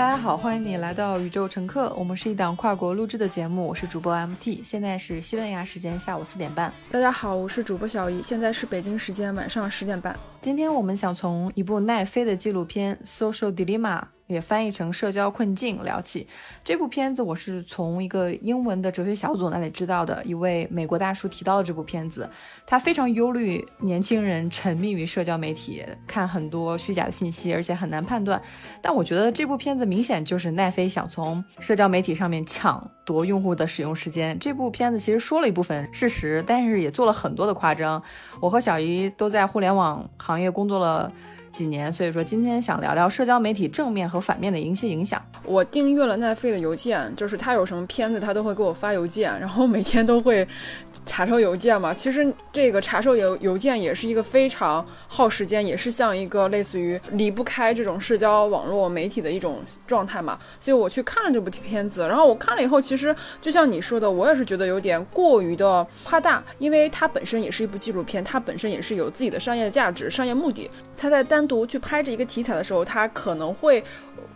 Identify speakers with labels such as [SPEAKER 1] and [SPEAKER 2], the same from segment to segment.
[SPEAKER 1] 大家好，欢迎你来到宇宙乘客。我们是一档跨国录制的节目，我是主播 MT，现在是西班牙时间下午四点半。
[SPEAKER 2] 大家好，我是主播小姨，现在是北京时间晚上十点半。
[SPEAKER 1] 今天我们想从一部奈飞的纪录片《Social Dilemma》。也翻译成社交困境聊起这部片子，我是从一个英文的哲学小组那里知道的。一位美国大叔提到了这部片子，他非常忧虑年轻人沉迷于社交媒体，看很多虚假的信息，而且很难判断。但我觉得这部片子明显就是奈飞想从社交媒体上面抢夺用户的使用时间。这部片子其实说了一部分事实，但是也做了很多的夸张。我和小姨都在互联网行业工作了。几年，所以说今天想聊聊社交媒体正面和反面的一些影响。
[SPEAKER 2] 我订阅了奈飞的邮件，就是他有什么片子，他都会给我发邮件，然后每天都会查收邮件嘛。其实这个查收邮邮件也是一个非常耗时间，也是像一个类似于离不开这种社交网络媒体的一种状态嘛。所以我去看了这部片子，然后我看了以后，其实就像你说的，我也是觉得有点过于的夸大，因为它本身也是一部纪录片，它本身也是有自己的商业价值、商业目的，它在单。独去拍这一个题材的时候，它可能会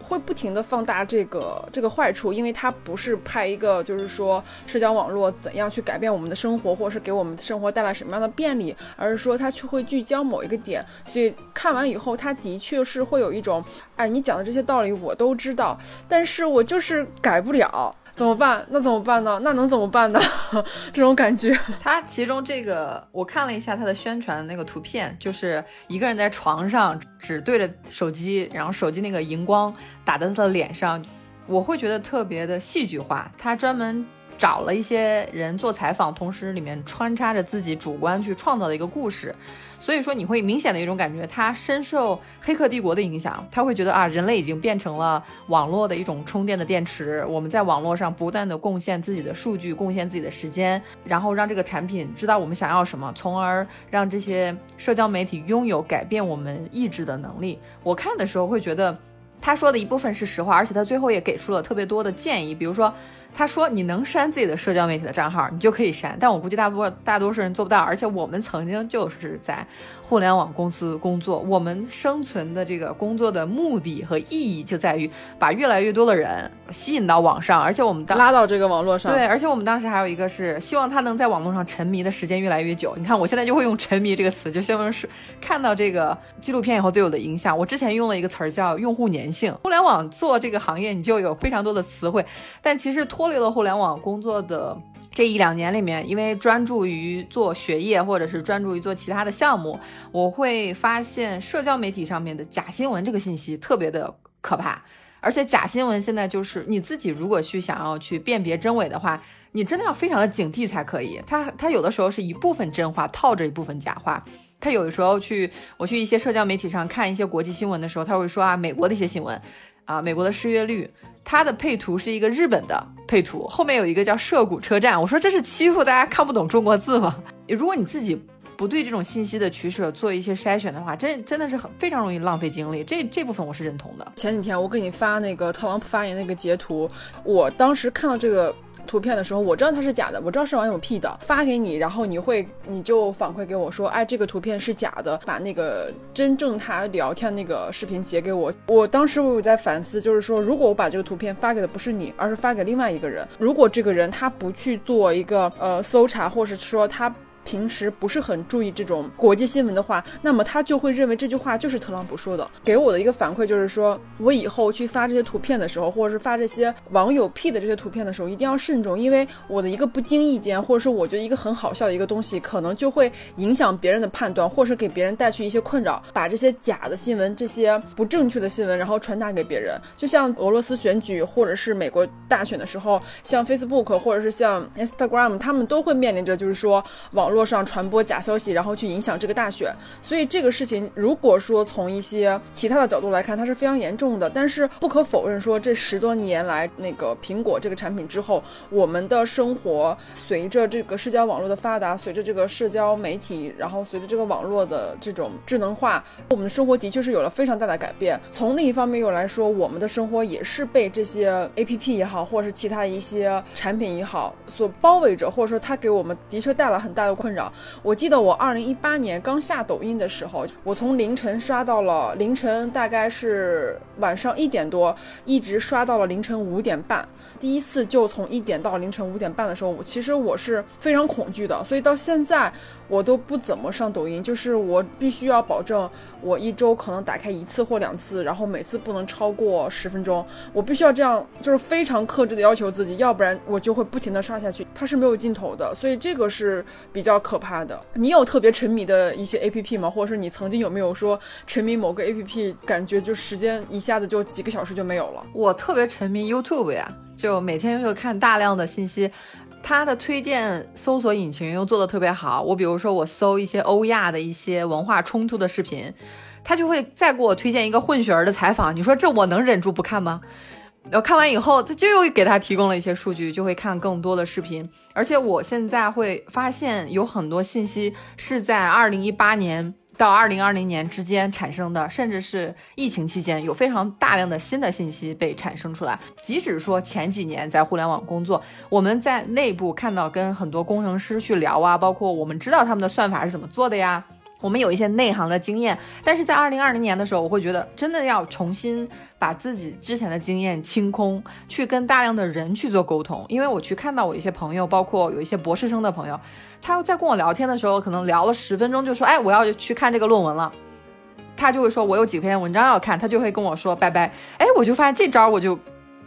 [SPEAKER 2] 会不停的放大这个这个坏处，因为它不是拍一个就是说社交网络怎样去改变我们的生活，或是给我们的生活带来什么样的便利，而是说它去会聚焦某一个点。所以看完以后，他的确是会有一种，哎，你讲的这些道理我都知道，但是我就是改不了。怎么办？那怎么办呢？那能怎么办呢？这种感觉。
[SPEAKER 1] 他其中这个，我看了一下他的宣传那个图片，就是一个人在床上，只对着手机，然后手机那个荧光打在他的脸上，我会觉得特别的戏剧化。他专门。找了一些人做采访，同时里面穿插着自己主观去创造的一个故事，所以说你会明显的一种感觉，他深受《黑客帝国》的影响，他会觉得啊，人类已经变成了网络的一种充电的电池，我们在网络上不断的贡献自己的数据，贡献自己的时间，然后让这个产品知道我们想要什么，从而让这些社交媒体拥有改变我们意志的能力。我看的时候会觉得，他说的一部分是实话，而且他最后也给出了特别多的建议，比如说。他说：“你能删自己的社交媒体的账号，你就可以删。但我估计大多大多数人做不到。而且我们曾经就是在互联网公司工作，我们生存的这个工作的目的和意义就在于把越来越多的人吸引到网上，而且我们
[SPEAKER 2] 拉到这个网络上。
[SPEAKER 1] 对，而且我们当时还有一个是希望他能在网络上沉迷的时间越来越久。你看，我现在就会用‘沉迷’这个词，就相当于是看到这个纪录片以后对我的影响。我之前用了一个词儿叫‘用户粘性’。互联网做这个行业，你就有非常多的词汇，但其实脱。”脱离了互联网工作的这一两年里面，因为专注于做学业或者是专注于做其他的项目，我会发现社交媒体上面的假新闻这个信息特别的可怕。而且假新闻现在就是你自己如果去想要去辨别真伪的话，你真的要非常的警惕才可以。它它有的时候是一部分真话套着一部分假话。它有的时候去我去一些社交媒体上看一些国际新闻的时候，他会说啊美国的一些新闻。啊，美国的失业率，它的配图是一个日本的配图，后面有一个叫涉谷车站。我说这是欺负大家看不懂中国字吗？如果你自己不对这种信息的取舍做一些筛选的话，真真的是很非常容易浪费精力。这这部分我是认同的。
[SPEAKER 2] 前几天我给你发那个特朗普发言那个截图，我当时看到这个。图片的时候，我知道它是假的，我知道是网友 P 的，发给你，然后你会你就反馈给我说，哎，这个图片是假的，把那个真正他聊天那个视频截给我。我当时我有在反思，就是说，如果我把这个图片发给的不是你，而是发给另外一个人，如果这个人他不去做一个呃搜查，或者是说他。平时不是很注意这种国际新闻的话，那么他就会认为这句话就是特朗普说的。给我的一个反馈就是说，我以后去发这些图片的时候，或者是发这些网友 P 的这些图片的时候，一定要慎重，因为我的一个不经意间，或者是我觉得一个很好笑的一个东西，可能就会影响别人的判断，或是给别人带去一些困扰，把这些假的新闻、这些不正确的新闻，然后传达给别人。就像俄罗斯选举，或者是美国大选的时候，像 Facebook 或者是像 Instagram，他们都会面临着就是说网络。络上传播假消息，然后去影响这个大选，所以这个事情如果说从一些其他的角度来看，它是非常严重的。但是不可否认说，这十多年来，那个苹果这个产品之后，我们的生活随着这个社交网络的发达，随着这个社交媒体，然后随着这个网络的这种智能化，我们的生活的确是有了非常大的改变。从另一方面又来说，我们的生活也是被这些 A P P 也好，或者是其他一些产品也好所包围着，或者说它给我们的确带来很大的。困扰。我记得我二零一八年刚下抖音的时候，我从凌晨刷到了凌晨，大概是晚上一点多，一直刷到了凌晨五点半。第一次就从一点到凌晨五点半的时候，我其实我是非常恐惧的，所以到现在我都不怎么上抖音，就是我必须要保证我一周可能打开一次或两次，然后每次不能超过十分钟，我必须要这样，就是非常克制的要求自己，要不然我就会不停的刷下去，它是没有尽头的，所以这个是比较可怕的。你有特别沉迷的一些 A P P 吗？或者是你曾经有没有说沉迷某个 A P P，感觉就时间一下子就几个小时就没有了？
[SPEAKER 1] 我特别沉迷 YouTube 呀。就每天就看大量的信息，它的推荐搜索引擎又做的特别好。我比如说我搜一些欧亚的一些文化冲突的视频，它就会再给我推荐一个混血儿的采访。你说这我能忍住不看吗？我看完以后，他就又给他提供了一些数据，就会看更多的视频。而且我现在会发现有很多信息是在二零一八年。到二零二零年之间产生的，甚至是疫情期间，有非常大量的新的信息被产生出来。即使说前几年在互联网工作，我们在内部看到跟很多工程师去聊啊，包括我们知道他们的算法是怎么做的呀。我们有一些内行的经验，但是在二零二零年的时候，我会觉得真的要重新把自己之前的经验清空，去跟大量的人去做沟通。因为我去看到我一些朋友，包括有一些博士生的朋友，他在跟我聊天的时候，可能聊了十分钟，就说：“哎，我要去看这个论文了。”他就会说：“我有几篇文章要看。”他就会跟我说：“拜拜。”哎，我就发现这招我就。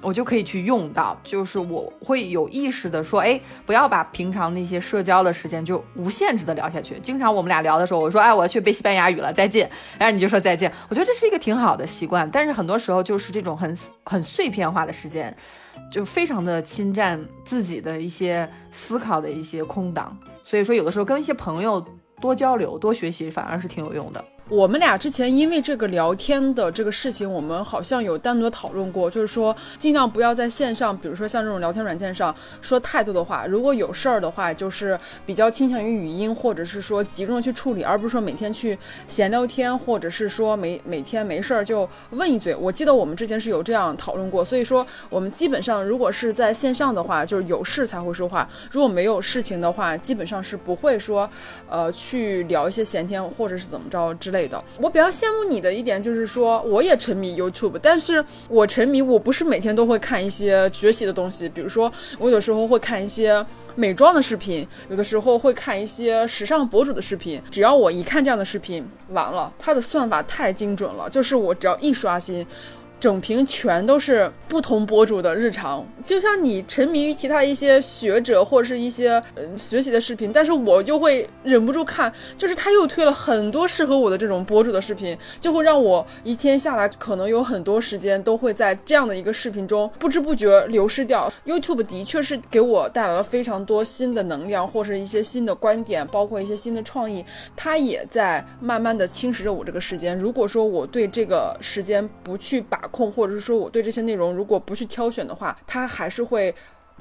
[SPEAKER 1] 我就可以去用到，就是我会有意识的说，哎，不要把平常那些社交的时间就无限制的聊下去。经常我们俩聊的时候，我说，哎，我要去背西班牙语了，再见。然后你就说再见。我觉得这是一个挺好的习惯，但是很多时候就是这种很很碎片化的时间，就非常的侵占自己的一些思考的一些空档。所以说，有的时候跟一些朋友多交流、多学习，反而是挺有用的。
[SPEAKER 2] 我们俩之前因为这个聊天的这个事情，我们好像有单独讨论过，就是说尽量不要在线上，比如说像这种聊天软件上说太多的话。如果有事儿的话，就是比较倾向于语音，或者是说集中的去处理，而不是说每天去闲聊天，或者是说每每天没事儿就问一嘴。我记得我们之前是有这样讨论过，所以说我们基本上如果是在线上的话，就是有事才会说话；如果没有事情的话，基本上是不会说，呃，去聊一些闲天或者是怎么着之类。类的，我比较羡慕你的一点就是说，我也沉迷 YouTube，但是我沉迷，我不是每天都会看一些学习的东西，比如说我有时候会看一些美妆的视频，有的时候会看一些时尚博主的视频。只要我一看这样的视频，完了，它的算法太精准了，就是我只要一刷新。整屏全都是不同博主的日常，就像你沉迷于其他一些学者或者是一些嗯学习的视频，但是我就会忍不住看，就是他又推了很多适合我的这种博主的视频，就会让我一天下来可能有很多时间都会在这样的一个视频中不知不觉流失掉。YouTube 的确是给我带来了非常多新的能量，或是一些新的观点，包括一些新的创意，它也在慢慢的侵蚀着我这个时间。如果说我对这个时间不去把控，或者是说我对这些内容如果不去挑选的话，它还是会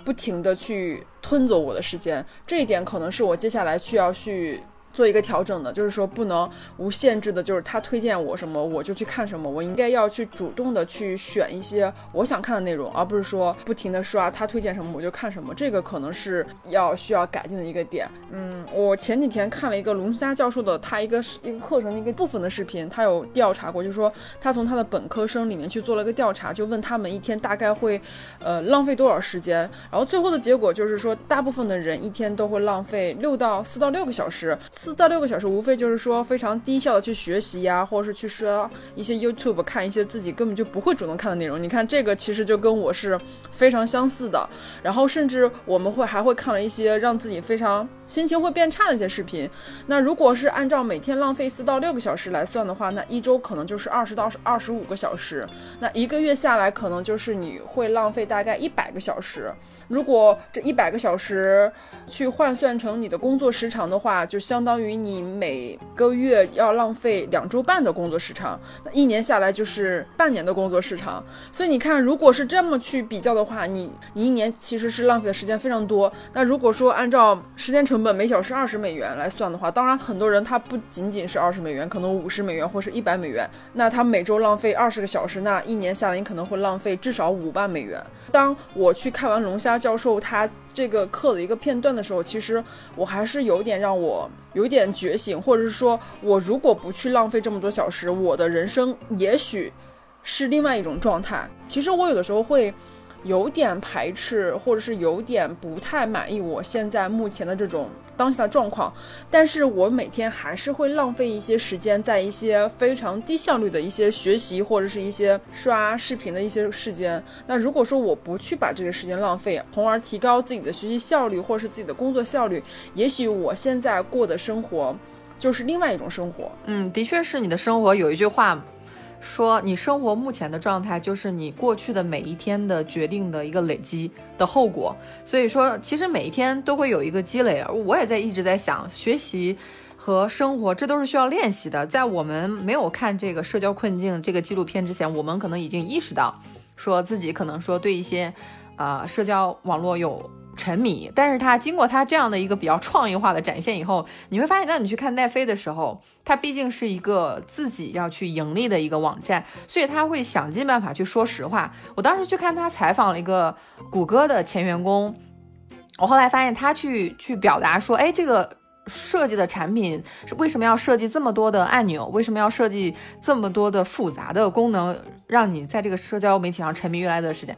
[SPEAKER 2] 不停的去吞走我的时间。这一点可能是我接下来需要去。做一个调整的，就是说不能无限制的，就是他推荐我什么我就去看什么，我应该要去主动的去选一些我想看的内容，而不是说不停的刷他推荐什么我就看什么，这个可能是要需要改进的一个点。嗯，我前几天看了一个龙虾教授的他一个一个课程的一个部分的视频，他有调查过，就是说他从他的本科生里面去做了一个调查，就问他们一天大概会呃浪费多少时间，然后最后的结果就是说大部分的人一天都会浪费六到四到六个小时。四到六个小时，无非就是说非常低效的去学习呀，或者是去刷一些 YouTube，看一些自己根本就不会主动看的内容。你看这个其实就跟我是非常相似的。然后甚至我们会还会看了一些让自己非常心情会变差的一些视频。那如果是按照每天浪费四到六个小时来算的话，那一周可能就是二十到二十五个小时。那一个月下来，可能就是你会浪费大概一百个小时。如果这一百个小时去换算成你的工作时长的话，就相当。当于你每个月要浪费两周半的工作时长，那一年下来就是半年的工作时长。所以你看，如果是这么去比较的话，你你一年其实是浪费的时间非常多。那如果说按照时间成本每小时二十美元来算的话，当然很多人他不仅仅是二十美元，可能五十美元或是一百美元，那他每周浪费二十个小时，那一年下来你可能会浪费至少五万美元。当我去看完龙虾教授他这个课的一个片段的时候，其实我还是有点让我有点觉醒，或者是说我如果不去浪费这么多小时，我的人生也许是另外一种状态。其实我有的时候会。有点排斥，或者是有点不太满意我现在目前的这种当下的状况，但是我每天还是会浪费一些时间在一些非常低效率的一些学习或者是一些刷视频的一些时间。那如果说我不去把这个时间浪费，从而提高自己的学习效率或者是自己的工作效率，也许我现在过的生活就是另外一种生活。
[SPEAKER 1] 嗯，的确是你的生活。有一句话。说你生活目前的状态就是你过去的每一天的决定的一个累积的后果，所以说其实每一天都会有一个积累。我也在一直在想，学习和生活这都是需要练习的。在我们没有看这个社交困境这个纪录片之前，我们可能已经意识到，说自己可能说对一些，呃，社交网络有。沉迷，但是他经过他这样的一个比较创意化的展现以后，你会发现，当你去看奈飞的时候，它毕竟是一个自己要去盈利的一个网站，所以他会想尽办法去说实话。我当时去看他采访了一个谷歌的前员工，我后来发现他去去表达说，哎，这个设计的产品为什么要设计这么多的按钮，为什么要设计这么多的复杂的功能，让你在这个社交媒体上沉迷越来越多时间。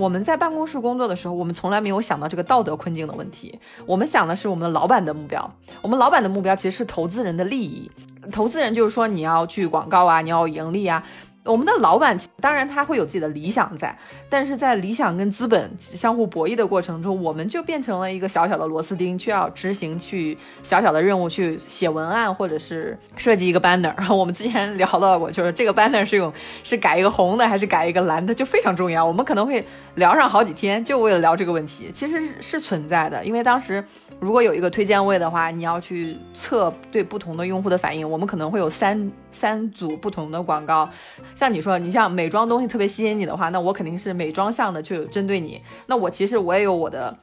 [SPEAKER 1] 我们在办公室工作的时候，我们从来没有想到这个道德困境的问题。我们想的是我们老板的目标。我们老板的目标其实是投资人的利益。投资人就是说你要去广告啊，你要盈利啊。我们的老板当然他会有自己的理想在，但是在理想跟资本相互博弈的过程中，我们就变成了一个小小的螺丝钉，需要执行去小小的任务，去写文案或者是设计一个 banner。然 后我们之前聊到过，就是这个 banner 是用是改一个红的还是改一个蓝的，就非常重要。我们可能会聊上好几天，就为了聊这个问题，其实是存在的，因为当时。如果有一个推荐位的话，你要去测对不同的用户的反应，我们可能会有三三组不同的广告。像你说，你像美妆东西特别吸引你的话，那我肯定是美妆向的，去针对你。那我其实我也有我的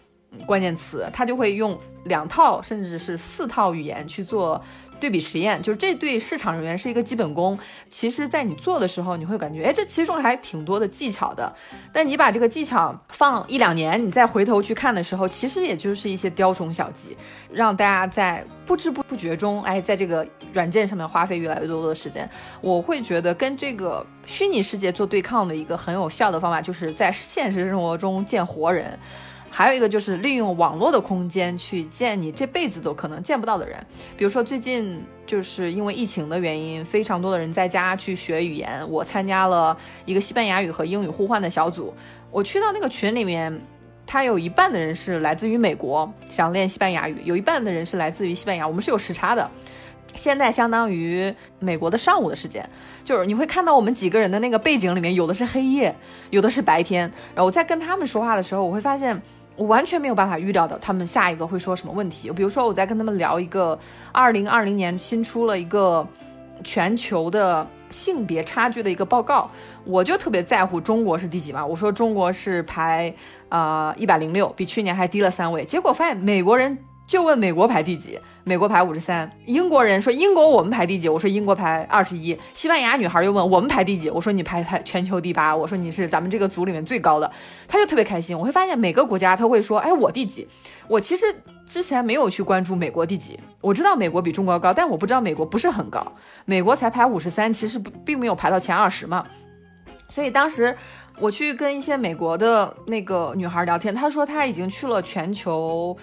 [SPEAKER 1] 关键词，他就会用两套甚至是四套语言去做。对比实验，就是这对市场人员是一个基本功。其实，在你做的时候，你会感觉，哎，这其中还挺多的技巧的。但你把这个技巧放一两年，你再回头去看的时候，其实也就是一些雕虫小技，让大家在不知不觉中，哎，在这个软件上面花费越来越多的时间。我会觉得，跟这个虚拟世界做对抗的一个很有效的方法，就是在现实生活中见活人。还有一个就是利用网络的空间去见你这辈子都可能见不到的人，比如说最近就是因为疫情的原因，非常多的人在家去学语言。我参加了一个西班牙语和英语互换的小组，我去到那个群里面，他有一半的人是来自于美国，想练西班牙语，有一半的人是来自于西班牙，我们是有时差的。现在相当于美国的上午的时间，就是你会看到我们几个人的那个背景里面，有的是黑夜，有的是白天。然后我在跟他们说话的时候，我会发现。我完全没有办法预料到他们下一个会说什么问题。比如说，我在跟他们聊一个二零二零年新出了一个全球的性别差距的一个报告，我就特别在乎中国是第几嘛？我说中国是排啊一百零六，比去年还低了三位。结果发现美国人。就问美国排第几？美国排五十三。英国人说英国我们排第几？我说英国排二十一。西班牙女孩又问我们排第几？我说你排排全球第八。我说你是咱们这个组里面最高的。他就特别开心。我会发现每个国家他会说，哎，我第几？我其实之前没有去关注美国第几。我知道美国比中国高，但我不知道美国不是很高。美国才排五十三，其实不并没有排到前二十嘛。所以当时我去跟一些美国的那个女孩聊天，她说她已经去了全球。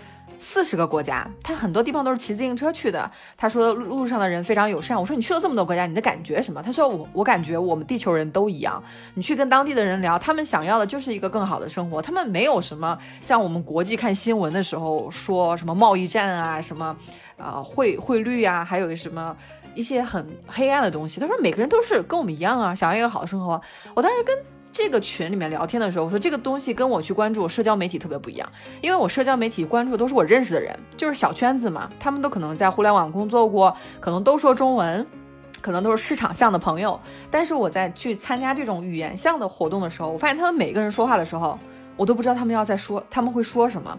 [SPEAKER 1] 四十个国家，他很多地方都是骑自行车去的。他说路上的人非常友善。我说你去了这么多国家，你的感觉什么？他说我我感觉我们地球人都一样。你去跟当地的人聊，他们想要的就是一个更好的生活。他们没有什么像我们国际看新闻的时候说什么贸易战啊，什么啊汇汇率啊，还有什么一些很黑暗的东西。他说每个人都是跟我们一样啊，想要一个好的生活。我当时跟这个群里面聊天的时候，我说这个东西跟我去关注社交媒体特别不一样，因为我社交媒体关注的都是我认识的人，就是小圈子嘛，他们都可能在互联网工作过，可能都说中文，可能都是市场向的朋友。但是我在去参加这种语言向的活动的时候，我发现他们每个人说话的时候，我都不知道他们要在说他们会说什么。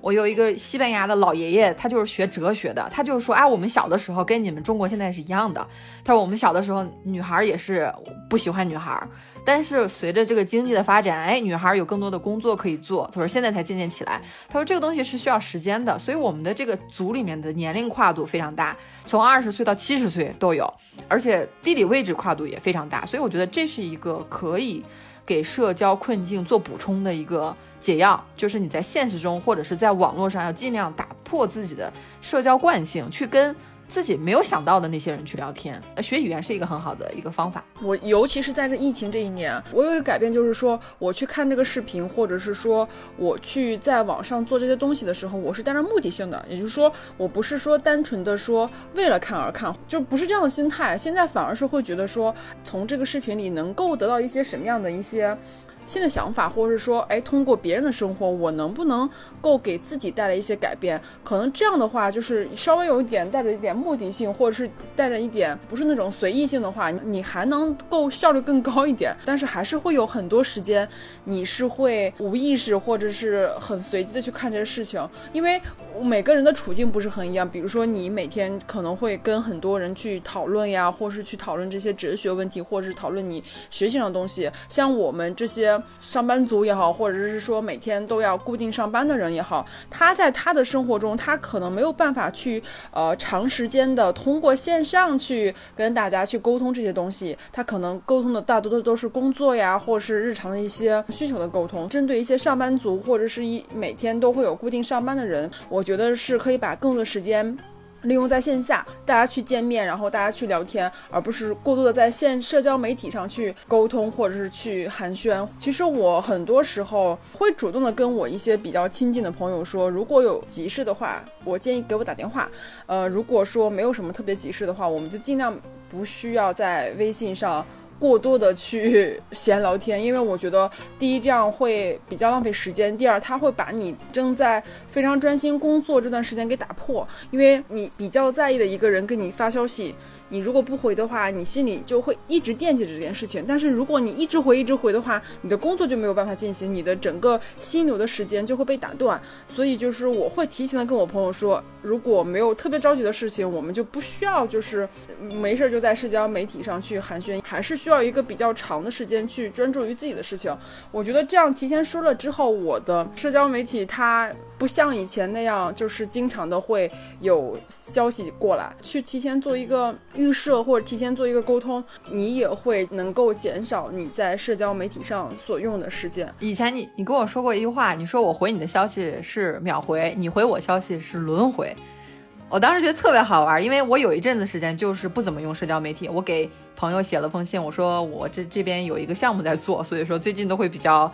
[SPEAKER 1] 我有一个西班牙的老爷爷，他就是学哲学的，他就是说，哎，我们小的时候跟你们中国现在是一样的。他说我们小的时候女孩也是不喜欢女孩。但是随着这个经济的发展，哎，女孩有更多的工作可以做。他说现在才渐渐起来。他说这个东西是需要时间的，所以我们的这个组里面的年龄跨度非常大，从二十岁到七十岁都有，而且地理位置跨度也非常大。所以我觉得这是一个可以给社交困境做补充的一个解药，就是你在现实中或者是在网络上要尽量打破自己的社交惯性，去跟。自己没有想到的那些人去聊天，学语言是一个很好的一个方法。
[SPEAKER 2] 我尤其是在这疫情这一年，我有一个改变，就是说我去看这个视频，或者是说我去在网上做这些东西的时候，我是带着目的性的，也就是说，我不是说单纯的说为了看而看，就不是这样的心态。现在反而是会觉得说，从这个视频里能够得到一些什么样的一些。新的想法，或者是说，哎，通过别人的生活，我能不能够给自己带来一些改变？可能这样的话，就是稍微有一点带着一点目的性，或者是带着一点不是那种随意性的话，你还能够效率更高一点。但是还是会有很多时间，你是会无意识或者是很随机的去看这些事情，因为每个人的处境不是很一样。比如说，你每天可能会跟很多人去讨论呀，或是去讨论这些哲学问题，或者是讨论你学习上的东西。像我们这些。上班族也好，或者是说每天都要固定上班的人也好，他在他的生活中，他可能没有办法去呃长时间的通过线上去跟大家去沟通这些东西，他可能沟通的大多都都是工作呀，或者是日常的一些需求的沟通。针对一些上班族或者是一每天都会有固定上班的人，我觉得是可以把更多的时间。利用在线下，大家去见面，然后大家去聊天，而不是过多的在线社交媒体上去沟通，或者是去寒暄。其实我很多时候会主动的跟我一些比较亲近的朋友说，如果有急事的话，我建议给我打电话。呃，如果说没有什么特别急事的话，我们就尽量不需要在微信上。过多的去闲聊天，因为我觉得第一这样会比较浪费时间，第二他会把你正在非常专心工作这段时间给打破，因为你比较在意的一个人给你发消息。你如果不回的话，你心里就会一直惦记着这件事情。但是如果你一直回一直回的话，你的工作就没有办法进行，你的整个心流的时间就会被打断。所以就是我会提前的跟我朋友说，如果没有特别着急的事情，我们就不需要就是没事就在社交媒体上去寒暄，还是需要一个比较长的时间去专注于自己的事情。我觉得这样提前说了之后，我的社交媒体它不像以前那样，就是经常的会有消息过来，去提前做一个。预设或者提前做一个沟通，你也会能够减少你在社交媒体上所用的时间。
[SPEAKER 1] 以前你你跟我说过一句话，你说我回你的消息是秒回，你回我消息是轮回。我当时觉得特别好玩，因为我有一阵子时间就是不怎么用社交媒体。我给朋友写了封信，我说我这这边有一个项目在做，所以说最近都会比较。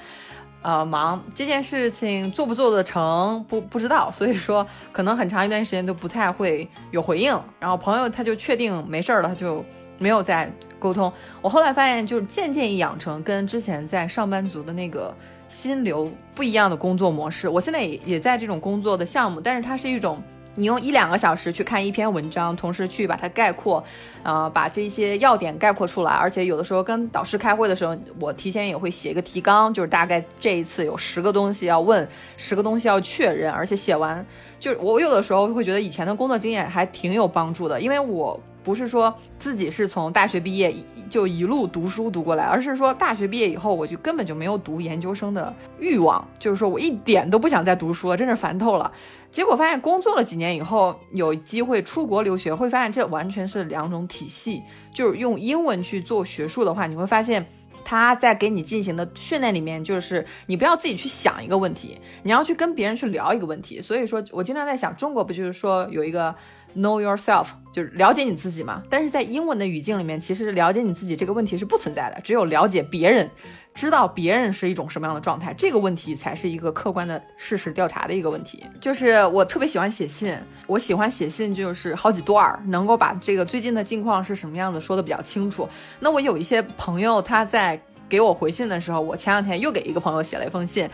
[SPEAKER 1] 呃，忙这件事情做不做得成不不知道，所以说可能很长一段时间都不太会有回应。然后朋友他就确定没事儿了，他就没有再沟通。我后来发现，就是渐渐养成跟之前在上班族的那个心流不一样的工作模式。我现在也也在这种工作的项目，但是它是一种。你用一两个小时去看一篇文章，同时去把它概括，呃，把这些要点概括出来。而且有的时候跟导师开会的时候，我提前也会写一个提纲，就是大概这一次有十个东西要问，十个东西要确认。而且写完，就是我有的时候会觉得以前的工作经验还挺有帮助的，因为我不是说自己是从大学毕业就一路读书读过来，而是说大学毕业以后我就根本就没有读研究生的欲望，就是说我一点都不想再读书了，真是烦透了。结果发现，工作了几年以后，有机会出国留学，会发现这完全是两种体系。就是用英文去做学术的话，你会发现，他在给你进行的训练里面，就是你不要自己去想一个问题，你要去跟别人去聊一个问题。所以说我经常在想，中国不就是说有一个 know yourself，就是了解你自己嘛？但是在英文的语境里面，其实了解你自己这个问题是不存在的，只有了解别人。知道别人是一种什么样的状态，这个问题才是一个客观的事实调查的一个问题。就是我特别喜欢写信，我喜欢写信，就是好几段，能够把这个最近的近况是什么样子说的比较清楚。那我有一些朋友，他在。给我回信的时候，我前两天又给一个朋友写了一封信，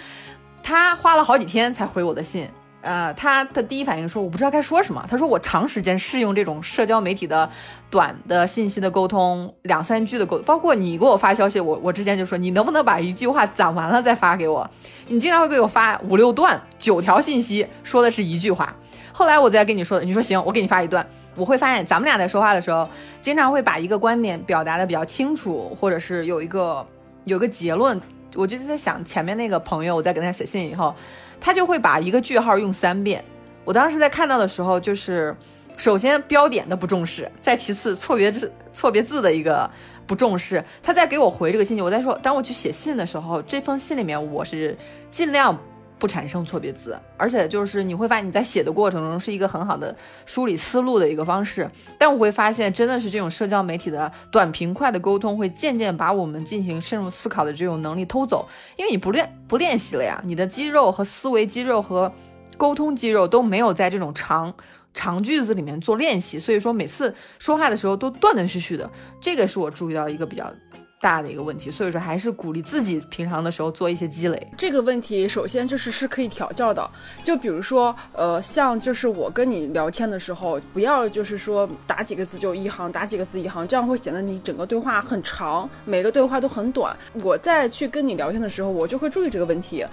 [SPEAKER 1] 他花了好几天才回我的信。呃，他的第一反应说我不知道该说什么。他说我长时间适用这种社交媒体的短的信息的沟通，两三句的沟，包括你给我发消息，我我之前就说你能不能把一句话攒完了再发给我？你经常会给我发五六段、九条信息，说的是一句话。后来我再跟你说的，你说行，我给你发一段。我会发现咱们俩在说话的时候，经常会把一个观点表达的比较清楚，或者是有一个有个结论。我就是在想前面那个朋友，我在给他写信以后。他就会把一个句号用三遍。我当时在看到的时候，就是首先标点的不重视，再其次错别字错别字的一个不重视。他在给我回这个信息，我在说，当我去写信的时候，这封信里面我是尽量。不产生错别字，而且就是你会发现你在写的过程中是一个很好的梳理思路的一个方式。但我会发现，真的是这种社交媒体的短平快的沟通，会渐渐把我们进行深入思考的这种能力偷走。因为你不练不练习了呀，你的肌肉和思维肌肉和沟通肌肉都没有在这种长长句子里面做练习，所以说每次说话的时候都断断续续的。这个是我注意到一个比较。大的一个问题，所以说还是鼓励自己平常的时候做一些积累。
[SPEAKER 2] 这个问题首先就是是可以调教的，就比如说，呃，像就是我跟你聊天的时候，不要就是说打几个字就一行，打几个字一行，这样会显得你整个对话很长，每个对话都很短。我在去跟你聊天的时候，我就会注意这个问题。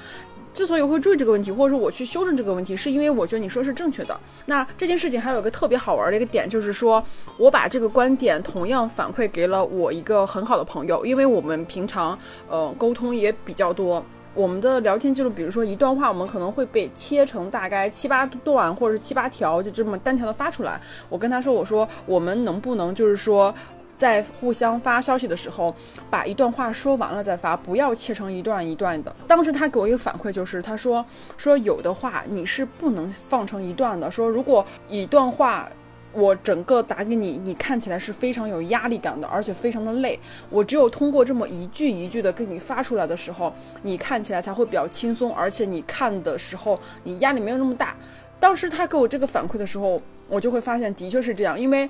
[SPEAKER 2] 之所以会注意这个问题，或者说我去修正这个问题，是因为我觉得你说是正确的。那这件事情还有一个特别好玩的一个点，就是说我把这个观点同样反馈给了我一个很好的朋友，因为我们平常呃沟通也比较多，我们的聊天记录，比如说一段话，我们可能会被切成大概七八段或者是七八条，就这么单条的发出来。我跟他说，我说我们能不能就是说。在互相发消息的时候，把一段话说完了再发，不要切成一段一段的。当时他给我一个反馈，就是他说说有的话你是不能放成一段的。说如果一段话我整个打给你，你看起来是非常有压力感的，而且非常的累。我只有通过这么一句一句的跟你发出来的时候，你看起来才会比较轻松，而且你看的时候你压力没有那么大。当时他给我这个反馈的时候，我就会发现的确是这样，因为。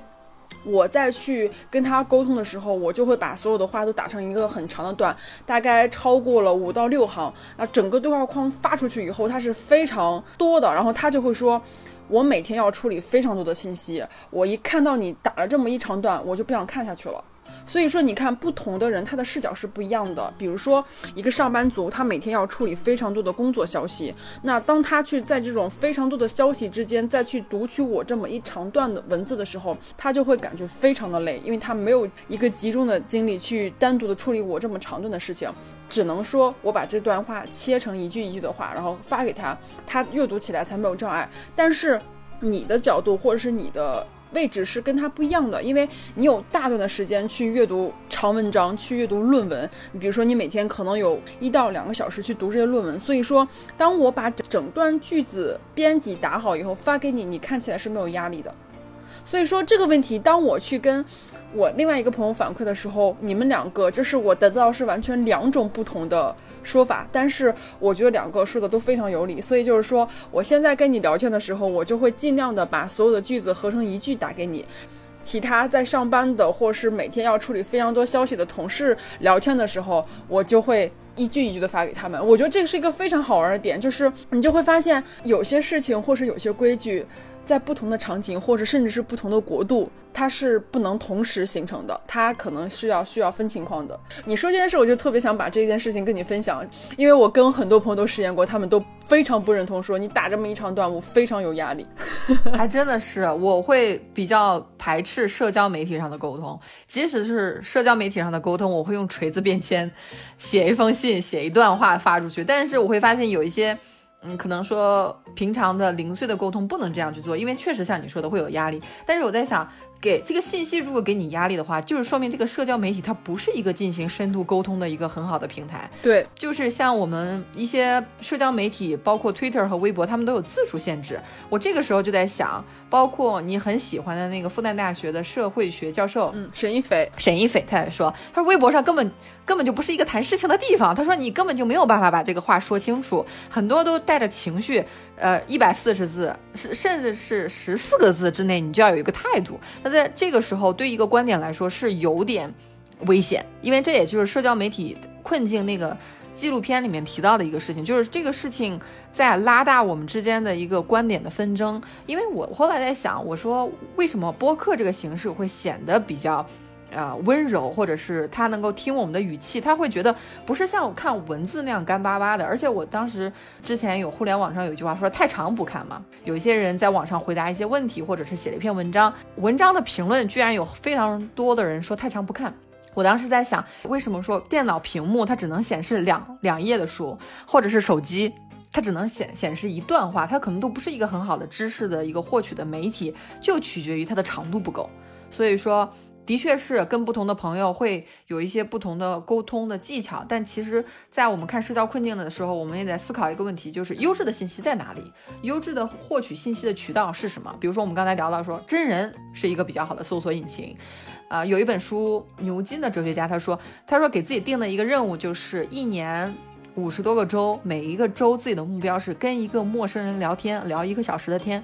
[SPEAKER 2] 我再去跟他沟通的时候，我就会把所有的话都打成一个很长的段，大概超过了五到六行。那整个对话框发出去以后，它是非常多的。然后他就会说，我每天要处理非常多的信息，我一看到你打了这么一长段，我就不想看下去了。所以说，你看不同的人，他的视角是不一样的。比如说，一个上班族，他每天要处理非常多的工作消息。那当他去在这种非常多的消息之间，再去读取我这么一长段的文字的时候，他就会感觉非常的累，因为他没有一个集中的精力去单独的处理我这么长段的事情。只能说我把这段话切成一句一句的话，然后发给他，他阅读起来才没有障碍。但是你的角度或者是你的。位置是跟它不一样的，因为你有大段的时间去阅读长文章，去阅读论文。你比如说，你每天可能有一到两个小时去读这些论文。所以说，当我把整段句子编辑打好以后发给你，你看起来是没有压力的。所以说这个问题，当我去跟我另外一个朋友反馈的时候，你们两个就是我得到是完全两种不同的。说法，但是我觉得两个说的都非常有理，所以就是说，我现在跟你聊天的时候，我就会尽量的把所有的句子合成一句打给你。其他在上班的或是每天要处理非常多消息的同事聊天的时候，我就会一句一句的发给他们。我觉得这个是一个非常好玩的点，就是你就会发现有些事情或是有些规矩。在不同的场景，或者甚至是不同的国度，它是不能同时形成的，它可能是要需要分情况的。你说这件事，我就特别想把这件事情跟你分享，因为我跟很多朋友都实验过，他们都非常不认同，说你打这么一长段，我非常有压力。
[SPEAKER 1] 还真的是，我会比较排斥社交媒体上的沟通，即使是社交媒体上的沟通，我会用锤子便签，写一封信，写一段话发出去，但是我会发现有一些。嗯，可能说平常的零碎的沟通不能这样去做，因为确实像你说的会有压力。但是我在想。给这个信息，如果给你压力的话，就是说明这个社交媒体它不是一个进行深度沟通的一个很好的平台。
[SPEAKER 2] 对，
[SPEAKER 1] 就是像我们一些社交媒体，包括 Twitter 和微博，他们都有字数限制。我这个时候就在想，包括你很喜欢的那个复旦大学的社会学教授，
[SPEAKER 2] 嗯，沈一斐，
[SPEAKER 1] 沈一斐他也说，他说微博上根本根本就不是一个谈事情的地方。他说你根本就没有办法把这个话说清楚，很多都带着情绪。呃，一百四十字，是甚至是十四个字之内，你就要有一个态度。那在在这个时候，对一个观点来说是有点危险，因为这也就是社交媒体困境那个纪录片里面提到的一个事情，就是这个事情在拉大我们之间的一个观点的纷争。因为我后来在想，我说为什么播客这个形式会显得比较。啊，温柔，或者是他能够听我们的语气，他会觉得不是像我看文字那样干巴巴的。而且我当时之前有互联网上有一句话说太长不看嘛，有一些人在网上回答一些问题，或者是写了一篇文章，文章的评论居然有非常多的人说太长不看。我当时在想，为什么说电脑屏幕它只能显示两两页的书，或者是手机它只能显显示一段话，它可能都不是一个很好的知识的一个获取的媒体，就取决于它的长度不够。所以说。的确是跟不同的朋友会有一些不同的沟通的技巧，但其实，在我们看社交困境的时候，我们也在思考一个问题，就是优质的信息在哪里？优质的获取信息的渠道是什么？比如说，我们刚才聊到说，真人是一个比较好的搜索引擎。啊，有一本书，牛津的哲学家他说，他说给自己定的一个任务就是一年五十多个周，每一个周自己的目标是跟一个陌生人聊天，聊一个小时的天。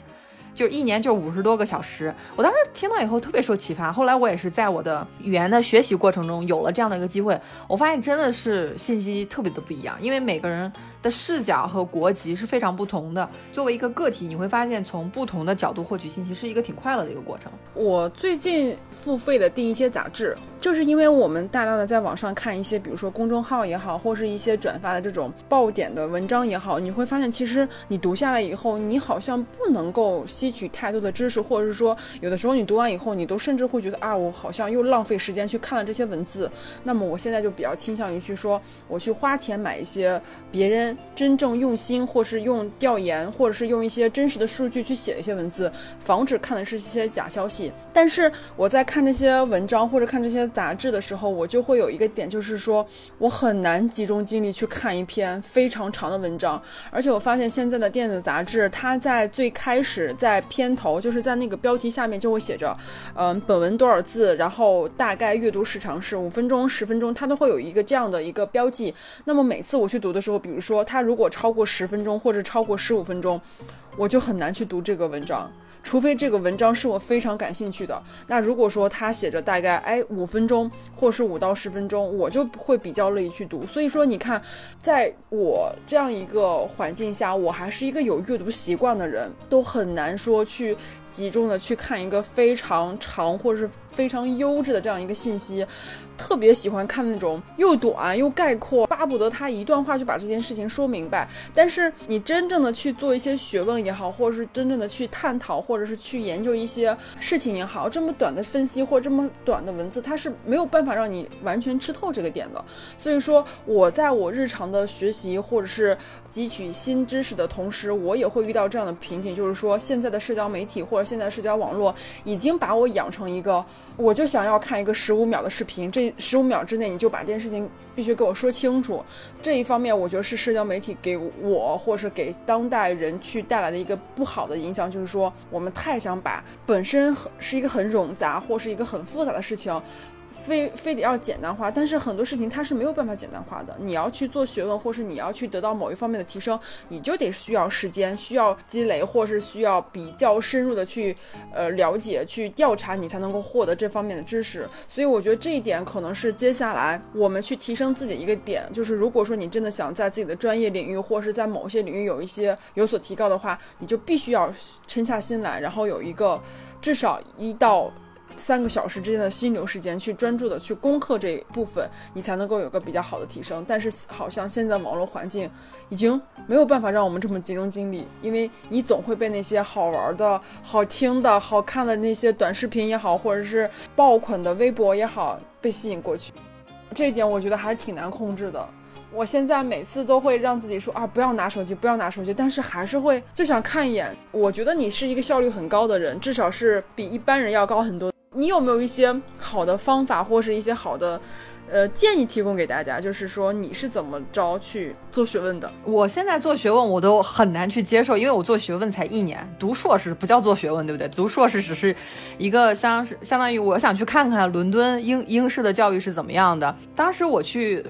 [SPEAKER 1] 就一年就五十多个小时，我当时听到以后特别受启发。后来我也是在我的语言的学习过程中有了这样的一个机会，我发现真的是信息特别的不一样，因为每个人。的视角和国籍是非常不同的。作为一个个体，你会发现从不同的角度获取信息是一个挺快乐的一个过程。
[SPEAKER 2] 我最近付费的订一些杂志，就是因为我们大量的在网上看一些，比如说公众号也好，或是一些转发的这种爆点的文章也好，你会发现其实你读下来以后，你好像不能够吸取太多的知识，或者是说有的时候你读完以后，你都甚至会觉得啊，我好像又浪费时间去看了这些文字。那么我现在就比较倾向于去说，我去花钱买一些别人。真正用心，或是用调研，或者是用一些真实的数据去写一些文字，防止看的是一些假消息。但是我在看这些文章或者看这些杂志的时候，我就会有一个点，就是说我很难集中精力去看一篇非常长的文章。而且我发现现在的电子杂志，它在最开始在片头，就是在那个标题下面就会写着，嗯，本文多少字，然后大概阅读时长是五分钟、十分钟，它都会有一个这样的一个标记。那么每次我去读的时候，比如说。它如果超过十分钟或者超过十五分钟，我就很难去读这个文章。除非这个文章是我非常感兴趣的，那如果说他写着大概哎五分钟，或是五到十分钟，我就会比较乐意去读。所以说，你看，在我这样一个环境下，我还是一个有阅读习惯的人，都很难说去集中的去看一个非常长或者是非常优质的这样一个信息。特别喜欢看那种又短又概括，巴不得他一段话就把这件事情说明白。但是你真正的去做一些学问也好，或者是真正的去探讨。或者是去研究一些事情也好，这么短的分析或这么短的文字，它是没有办法让你完全吃透这个点的。所以说，我在我日常的学习或者是汲取新知识的同时，我也会遇到这样的瓶颈，就是说，现在的社交媒体或者现在社交网络已经把我养成一个，我就想要看一个十五秒的视频，这十五秒之内你就把这件事情必须给我说清楚。这一方面，我觉得是社交媒体给我或是给当代人去带来的一个不好的影响，就是说我。们太想把本身是一个很冗杂或是一个很复杂的事情。非非得要简单化，但是很多事情它是没有办法简单化的。你要去做学问，或是你要去得到某一方面的提升，你就得需要时间，需要积累，或是需要比较深入的去呃了解、去调查，你才能够获得这方面的知识。所以我觉得这一点可能是接下来我们去提升自己一个点，就是如果说你真的想在自己的专业领域，或是在某些领域有一些有所提高的话，你就必须要沉下心来，然后有一个至少一到。三个小时之间的心流时间，去专注的去攻克这一部分，你才能够有个比较好的提升。但是好像现在网络环境已经没有办法让我们这么集中精力，因为你总会被那些好玩的、好听的、好看的那些短视频也好，或者是爆款的微博也好，被吸引过去。这一点我觉得还是挺难控制的。我现在每次都会让自己说啊，不要拿手机，不要拿手机，但是还是会就想看一眼。我觉得你是一个效率很高的人，至少是比一般人要高很多。你有没有一些好的方法，或是一些好的，呃建议提供给大家？就是说你是怎么着去做学问的？
[SPEAKER 1] 我现在做学问，我都很难去接受，因为我做学问才一年，读硕士不叫做学问，对不对？读硕士只是一个相相当于我想去看看伦敦英 英式的教育是怎么样的。当时我去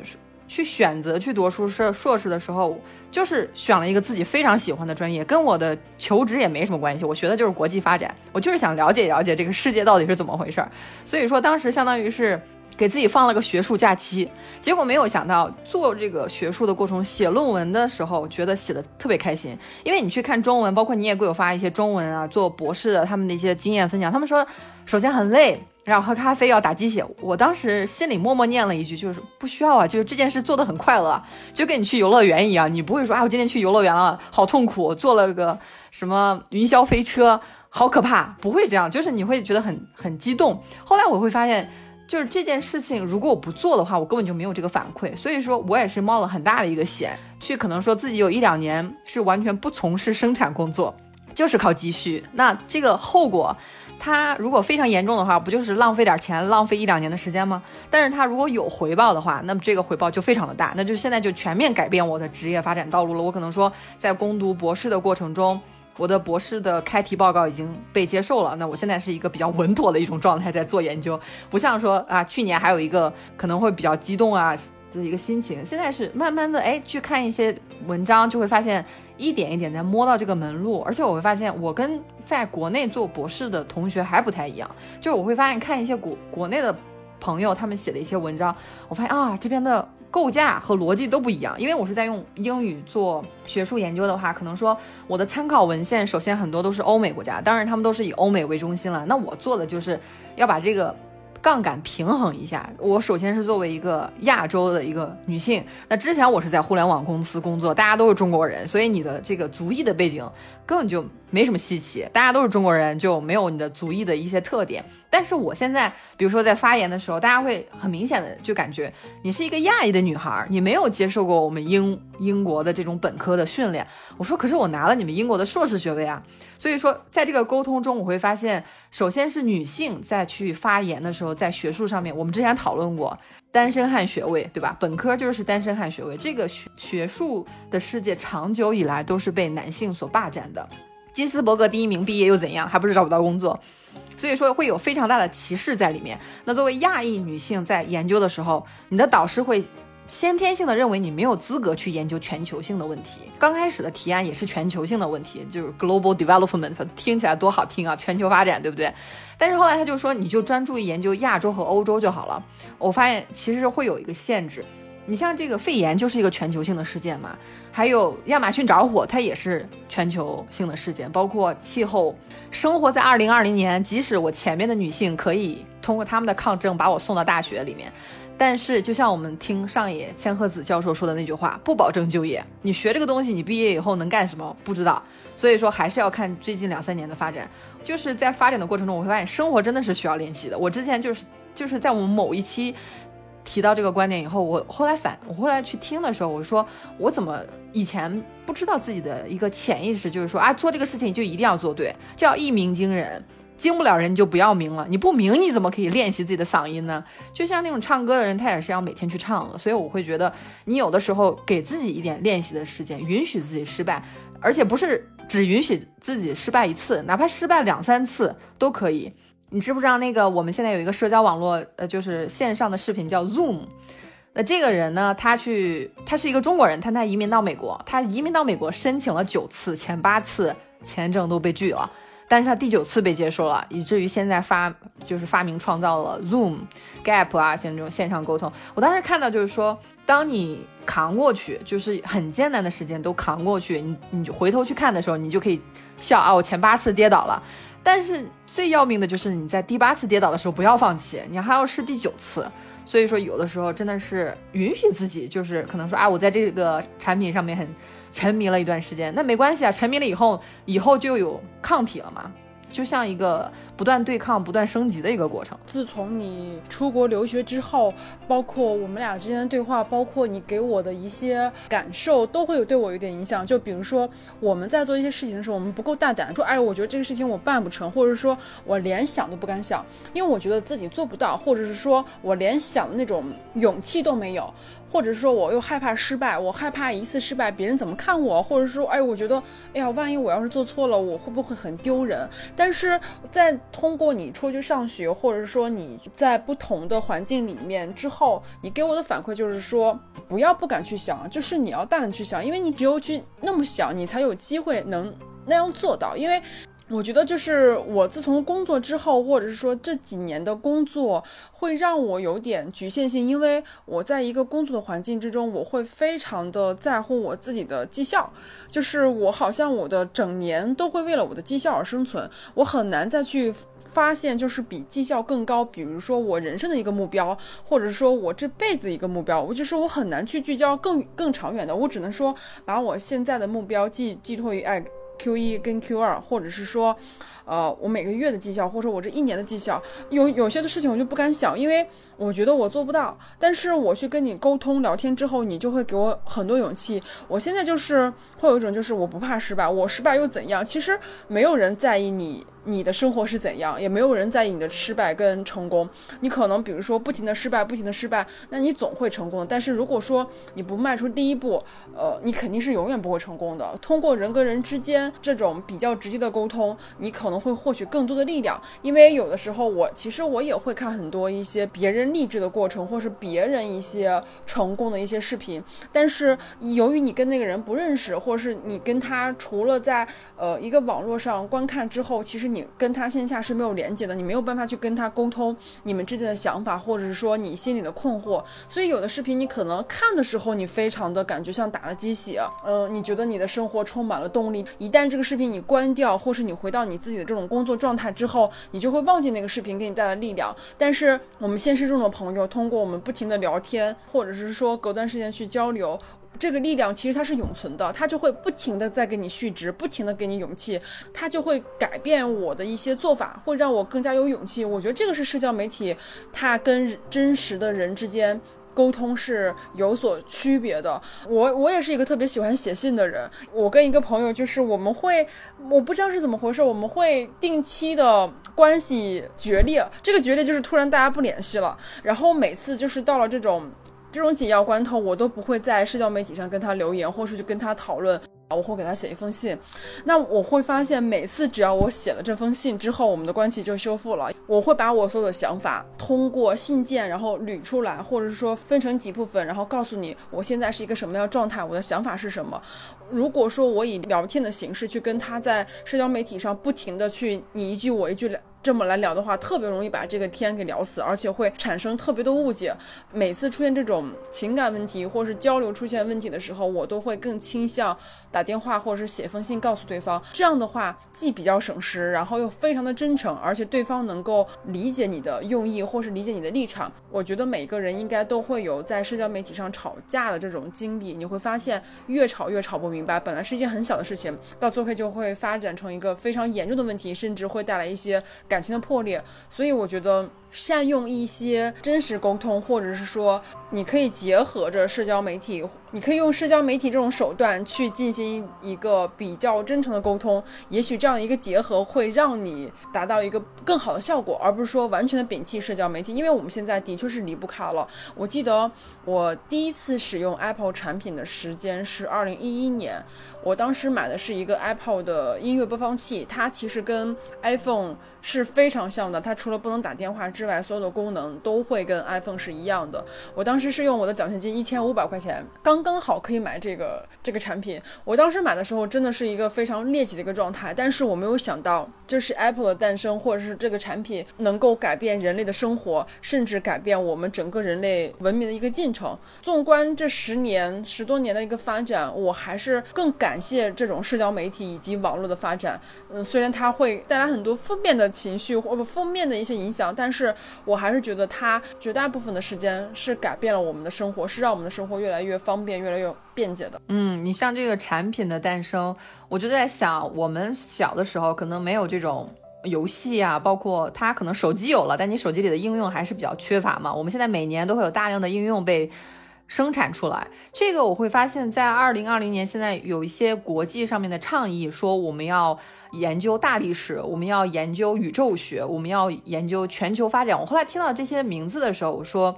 [SPEAKER 1] 去选择去读硕士硕士的时候。就是选了一个自己非常喜欢的专业，跟我的求职也没什么关系。我学的就是国际发展，我就是想了解了解这个世界到底是怎么回事儿。所以说，当时相当于是给自己放了个学术假期，结果没有想到做这个学术的过程，写论文的时候觉得写的特别开心，因为你去看中文，包括你也给我发一些中文啊，做博士的他们的一些经验分享，他们说首先很累，然后喝咖啡要打鸡血，我当时心里默默念了一句，就是不需要啊，就是这件事做的很快乐，就跟你去游乐园一样，你不会说啊我今天去游乐园了，好痛苦，坐了个什么云霄飞车，好可怕，不会这样，就是你会觉得很很激动。后来我会发现。就是这件事情，如果我不做的话，我根本就没有这个反馈。所以说我也是冒了很大的一个险，去可能说自己有一两年是完全不从事生产工作，就是靠积蓄。那这个后果，它如果非常严重的话，不就是浪费点钱，浪费一两年的时间吗？但是它如果有回报的话，那么这个回报就非常的大，那就现在就全面改变我的职业发展道路了。我可能说在攻读博士的过程中。我的博士的开题报告已经被接受了，那我现在是一个比较稳妥的一种状态在做研究，不像说啊，去年还有一个可能会比较激动啊的一个心情，现在是慢慢的哎去看一些文章，就会发现一点一点在摸到这个门路，而且我会发现我跟在国内做博士的同学还不太一样，就是我会发现看一些国国内的朋友他们写的一些文章，我发现啊这边的。构架和逻辑都不一样，因为我是在用英语做学术研究的话，可能说我的参考文献首先很多都是欧美国家，当然他们都是以欧美为中心了。那我做的就是要把这个。杠杆平衡一下。我首先是作为一个亚洲的一个女性，那之前我是在互联网公司工作，大家都是中国人，所以你的这个族裔的背景根本就没什么稀奇，大家都是中国人，就没有你的族裔的一些特点。但是我现在，比如说在发言的时候，大家会很明显的就感觉你是一个亚裔的女孩，你没有接受过我们英英国的这种本科的训练。我说，可是我拿了你们英国的硕士学位啊。所以说，在这个沟通中，我会发现，首先是女性在去发言的时候，在学术上面，我们之前讨论过单身汉学位，对吧？本科就是单身汉学位，这个学学术的世界长久以来都是被男性所霸占的。金斯伯格第一名毕业又怎样？还不是找不到工作？所以说会有非常大的歧视在里面。那作为亚裔女性在研究的时候，你的导师会。先天性的认为你没有资格去研究全球性的问题。刚开始的提案也是全球性的问题，就是 global development，听起来多好听啊，全球发展，对不对？但是后来他就说，你就专注于研究亚洲和欧洲就好了。我发现其实会有一个限制。你像这个肺炎就是一个全球性的事件嘛，还有亚马逊着火，它也是全球性的事件，包括气候。生活在二零二零年，即使我前面的女性可以通过他们的抗争把我送到大学里面。但是，就像我们听上野千鹤子教授说的那句话，不保证就业。你学这个东西，你毕业以后能干什么？不知道。所以说，还是要看最近两三年的发展。就是在发展的过程中，我会发现生活真的是需要练习的。我之前就是就是在我们某一期提到这个观点以后，我后来反我后来去听的时候，我说我怎么以前不知道自己的一个潜意识，就是说啊，做这个事情就一定要做对，叫一鸣惊人。经不了人你就不要鸣了，你不鸣你怎么可以练习自己的嗓音呢？就像那种唱歌的人，他也是要每天去唱的。所以我会觉得，你有的时候给自己一点练习的时间，允许自己失败，而且不是只允许自己失败一次，哪怕失败两三次都可以。你知不知道那个我们现在有一个社交网络，呃，就是线上的视频叫 Zoom。那这个人呢，他去，他是一个中国人，但他移民到美国，他移民到美国申请了九次，前八次签证都被拒了。但是他第九次被接受了，以至于现在发就是发明创造了 Zoom、Gap 啊，像这种线上沟通。我当时看到就是说，当你扛过去，就是很艰难的时间都扛过去，你你就回头去看的时候，你就可以笑啊，我前八次跌倒了。但是最要命的就是你在第八次跌倒的时候不要放弃，你还要试第九次。所以说有的时候真的是允许自己，就是可能说啊，我在这个产品上面很。沉迷了一段时间，那没关系啊，沉迷了以后，以后就有抗体了嘛，就像一个。不断对抗、不断升级的一个过程。
[SPEAKER 2] 自从你出国留学之后，包括我们俩之间的对话，包括你给我的一些感受，都会有对我有点影响。就比如说，我们在做一些事情的时候，我们不够大胆，说，哎，我觉得这个事情我办不成，或者说我连想都不敢想，因为我觉得自己做不到，或者是说我连想的那种勇气都没有，或者说我又害怕失败，我害怕一次失败别人怎么看我，或者说，哎，我觉得，哎呀，万一我要是做错了，我会不会很丢人？但是在通过你出去上学，或者说你在不同的环境里面之后，你给我的反馈就是说，不要不敢去想，就是你要大胆去想，因为你只有去那么想，你才有机会能那样做到。因为我觉得就是我自从工作之后，或者是说这几年的工作，会让我有点局限性，因为我在一个工作的环境之中，我会非常的在乎我自己的绩效，就是我好像我的整年都会为了我的绩效而生存，我很难再去发现就是比绩效更高，比如说我人生的一个目标，或者说我这辈子一个目标，我就是我很难去聚焦更更长远的，我只能说把我现在的目标寄寄托于爱。Q 一跟 Q 二，或者是说，呃，我每个月的绩效，或者说我这一年的绩效，有有些的事情我就不敢想，因为我觉得我做不到。但是我去跟你沟通聊天之后，你就会给我很多勇气。我现在就是会有一种，就是我不怕失败，我失败又怎样？其实没有人在意你。你的生活是怎样，也没有人在意你的失败跟成功。你可能比如说不停的失败，不停的失败，那你总会成功。但是如果说你不迈出第一步，呃，你肯定是永远不会成功的。通过人跟人之间这种比较直接的沟通，你可能会获取更多的力量。因为有的时候我其实我也会看很多一些别人励志的过程，或是别人一些成功的一些视频。但是由于你跟那个人不认识，或是你跟他除了在呃一个网络上观看之后，其实。你跟他线下是没有连接的，你没有办法去跟他沟通你们之间的想法，或者是说你心里的困惑。所以有的视频你可能看的时候，你非常的感觉像打了鸡血，嗯，你觉得你的生活充满了动力。一旦这个视频你关掉，或是你回到你自己的这种工作状态之后，你就会忘记那个视频给你带来力量。但是我们现实中的朋友，通过我们不停的聊天，或者是说隔段时间去交流。这个力量其实它是永存的，它就会不停的在给你续值，不停的给你勇气，它就会改变我的一些做法，会让我更加有勇气。我觉得这个是社交媒体，它跟真实的人之间沟通是有所区别的。我我也是一个特别喜欢写信的人，我跟一个朋友就是我们会，我不知道是怎么回事，我们会定期的关系决裂，这个决裂就是突然大家不联系了，然后每次就是到了这种。这种紧要关头，我都不会在社交媒体上跟他留言，或是去跟他讨论。我会给他写一封信。那我会发现，每次只要我写了这封信之后，我们的关系就修复了。我会把我所有的想法通过信件，然后捋出来，或者是说分成几部分，然后告诉你我现在是一个什么样的状态，我的想法是什么。如果说我以聊天的形式去跟他在社交媒体上不停的去你一句我一句这么来聊的话，特别容易把这个天给聊死，而且会产生特别多误解。每次出现这种情感问题或是交流出现问题的时候，我都会更倾向打电话或者是写封信告诉对方。这样的话既比较省时，然后又非常的真诚，而且对方能够理解你的用意或是理解你的立场。我觉得每个人应该都会有在社交媒体上吵架的这种经历。你会发现越吵越吵不明白，本来是一件很小的事情，到最后就会发展成一个非常严重的问题，甚至会带来一些。感情的破裂，所以我觉得。善用一些真实沟通，或者是说，你可以结合着社交媒体，你可以用社交媒体这种手段去进行一个比较真诚的沟通。也许这样一个结合会让你达到一个更好的效果，而不是说完全的摒弃社交媒体。因为我们现在的确是离不开了。我记得我第一次使用 Apple 产品的时间是二零一一年，我当时买的是一个 Apple 的音乐播放器，它其实跟 iPhone 是非常像的。它除了不能打电话之之外，所有的功能都会跟 iPhone 是一样的。我当时是用我的奖学金一千五百块钱，刚刚好可以买这个这个产品。我当时买的时候真的是一个非常猎奇的一个状态，但是我没有想到，这是 Apple 的诞生，或者是这个产品能够改变人类的生活，甚至改变我们整个人类文明的一个进程。纵观这十年十多年的一个发展，我还是更感谢这种社交媒体以及网络的发展。嗯，虽然它会带来很多负面的情绪或不负面的一些影响，但是。我还是觉得它绝大部分的时间是改变了我们的生活，是让我们的生活越来越方便、越来越便捷的。
[SPEAKER 1] 嗯，你像这个产品的诞生，我就在想，我们小的时候可能没有这种游戏啊，包括它可能手机有了，但你手机里的应用还是比较缺乏嘛。我们现在每年都会有大量的应用被。生产出来，这个我会发现，在二零二零年，现在有一些国际上面的倡议，说我们要研究大历史，我们要研究宇宙学，我们要研究全球发展。我后来听到这些名字的时候，我说，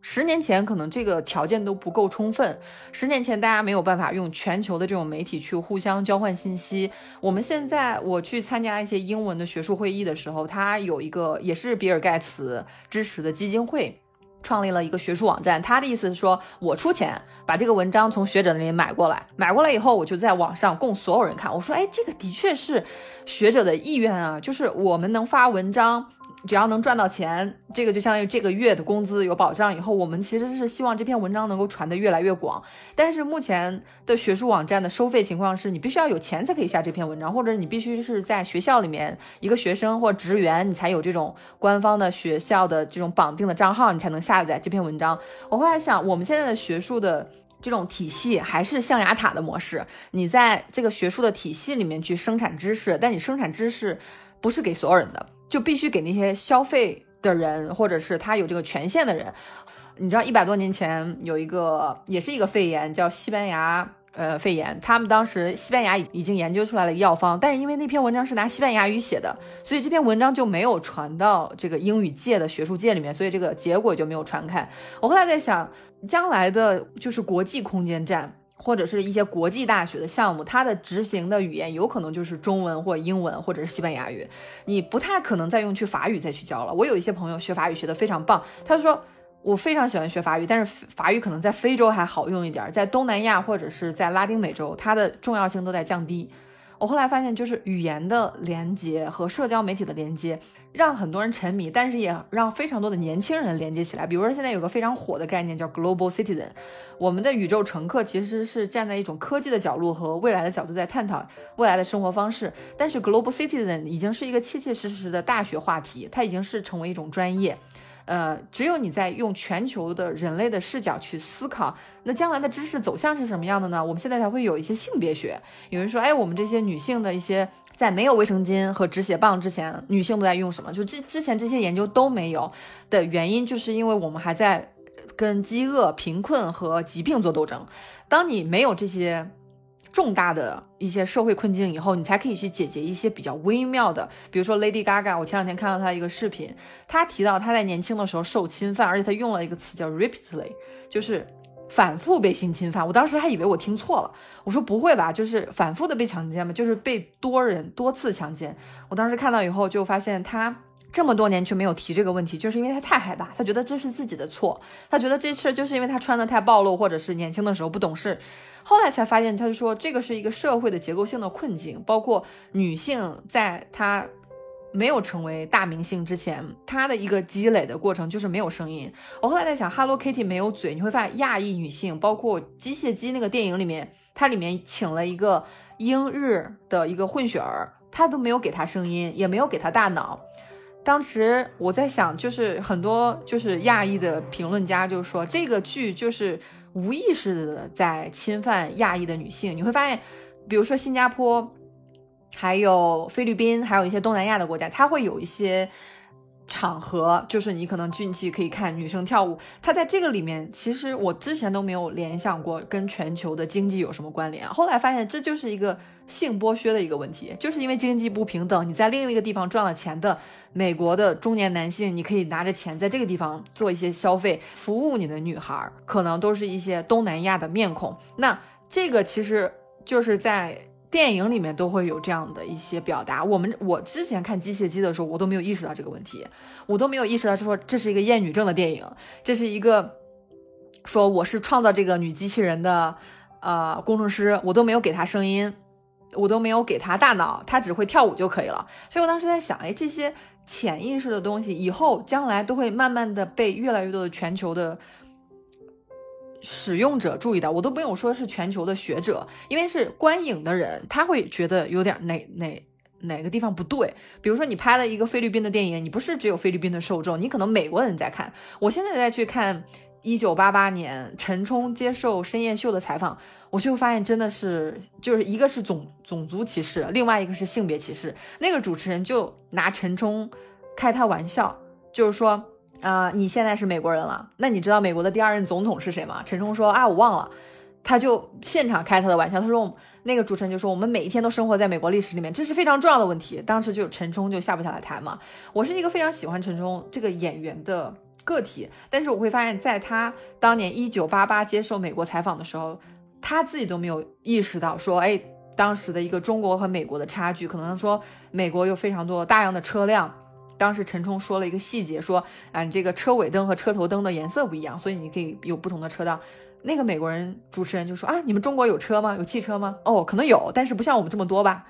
[SPEAKER 1] 十年前可能这个条件都不够充分，十年前大家没有办法用全球的这种媒体去互相交换信息。我们现在我去参加一些英文的学术会议的时候，它有一个也是比尔盖茨支持的基金会。创立了一个学术网站。他的意思是说，我出钱把这个文章从学者那里买过来，买过来以后，我就在网上供所有人看。我说，哎，这个的确是学者的意愿啊，就是我们能发文章。只要能赚到钱，这个就相当于这个月的工资有保障。以后我们其实是希望这篇文章能够传得越来越广。但是目前的学术网站的收费情况是，你必须要有钱才可以下这篇文章，或者你必须是在学校里面一个学生或职员，你才有这种官方的学校的这种绑定的账号，你才能下载这篇文章。我后来想，我们现在的学术的这种体系还是象牙塔的模式，你在这个学术的体系里面去生产知识，但你生产知识不是给所有人的。就必须给那些消费的人，或者是他有这个权限的人。你知道，一百多年前有一个，也是一个肺炎，叫西班牙呃肺炎。他们当时西班牙已已经研究出来了药方，但是因为那篇文章是拿西班牙语写的，所以这篇文章就没有传到这个英语界的学术界里面，所以这个结果就没有传开。我后来在想，将来的就是国际空间站。或者是一些国际大学的项目，它的执行的语言有可能就是中文或英文或者是西班牙语，你不太可能再用去法语再去教了。我有一些朋友学法语学得非常棒，他就说我非常喜欢学法语，但是法语可能在非洲还好用一点，在东南亚或者是在拉丁美洲，它的重要性都在降低。我后来发现，就是语言的连接和社交媒体的连接，让很多人沉迷，但是也让非常多的年轻人连接起来。比如说，现在有个非常火的概念叫 Global Citizen，我们的宇宙乘客其实是站在一种科技的角度和未来的角度在探讨未来的生活方式。但是 Global Citizen 已经是一个切切实实的大学话题，它已经是成为一种专业。呃，只有你在用全球的人类的视角去思考，那将来的知识走向是什么样的呢？我们现在才会有一些性别学。有人说，哎，我们这些女性的一些在没有卫生巾和止血棒之前，女性都在用什么？就之之前这些研究都没有的原因，就是因为我们还在跟饥饿、贫困和疾病做斗争。当你没有这些。重大的一些社会困境以后，你才可以去解决一些比较微妙的，比如说 Lady Gaga。我前两天看到她一个视频，她提到她在年轻的时候受侵犯，而且她用了一个词叫 repeatedly，就是反复被性侵犯。我当时还以为我听错了，我说不会吧，就是反复的被强奸吗？就是被多人多次强奸。我当时看到以后就发现他这么多年却没有提这个问题，就是因为他太害怕，他觉得这是自己的错，他觉得这事就是因为他穿的太暴露，或者是年轻的时候不懂事。后来才发现，他就说这个是一个社会的结构性的困境，包括女性在她没有成为大明星之前，她的一个积累的过程就是没有声音。我后来在想，Hello Kitty 没有嘴，你会发现亚裔女性，包括机械姬那个电影里面，它里面请了一个英日的一个混血儿，他都没有给她声音，也没有给她大脑。当时我在想，就是很多就是亚裔的评论家就说这个剧就是。无意识的在侵犯亚裔的女性，你会发现，比如说新加坡，还有菲律宾，还有一些东南亚的国家，它会有一些场合，就是你可能进去可以看女生跳舞。它在这个里面，其实我之前都没有联想过跟全球的经济有什么关联，后来发现这就是一个。性剥削的一个问题，就是因为经济不平等，你在另一个地方赚了钱的美国的中年男性，你可以拿着钱在这个地方做一些消费，服务你的女孩，可能都是一些东南亚的面孔。那这个其实就是在电影里面都会有这样的一些表达。我们我之前看机械姬的时候，我都没有意识到这个问题，我都没有意识到说这是一个厌女症的电影，这是一个说我是创造这个女机器人的呃工程师，我都没有给她声音。我都没有给他大脑，他只会跳舞就可以了。所以我当时在想，哎，这些潜意识的东西，以后将来都会慢慢的被越来越多的全球的使用者注意到。我都不用说是全球的学者，因为是观影的人，他会觉得有点哪哪哪个地方不对。比如说你拍了一个菲律宾的电影，你不是只有菲律宾的受众，你可能美国人在看。我现在再去看一九八八年陈冲接受深夜秀的采访。我就发现真的是，就是一个是种种族歧视，另外一个是性别歧视。那个主持人就拿陈冲开他玩笑，就是说，啊，你现在是美国人了，那你知道美国的第二任总统是谁吗？陈冲说啊，我忘了。他就现场开他的玩笑，他说，那个主持人就说，我们每一天都生活在美国历史里面，这是非常重要的问题。当时就陈冲就下不下来台嘛。我是一个非常喜欢陈冲这个演员的个体，但是我会发现，在他当年一九八八接受美国采访的时候。他自己都没有意识到，说，哎，当时的一个中国和美国的差距，可能说美国有非常多大量的车辆，当时陈冲说了一个细节，说啊，你这个车尾灯和车头灯的颜色不一样，所以你可以有不同的车道。那个美国人主持人就说啊，你们中国有车吗？有汽车吗？哦，可能有，但是不像我们这么多吧。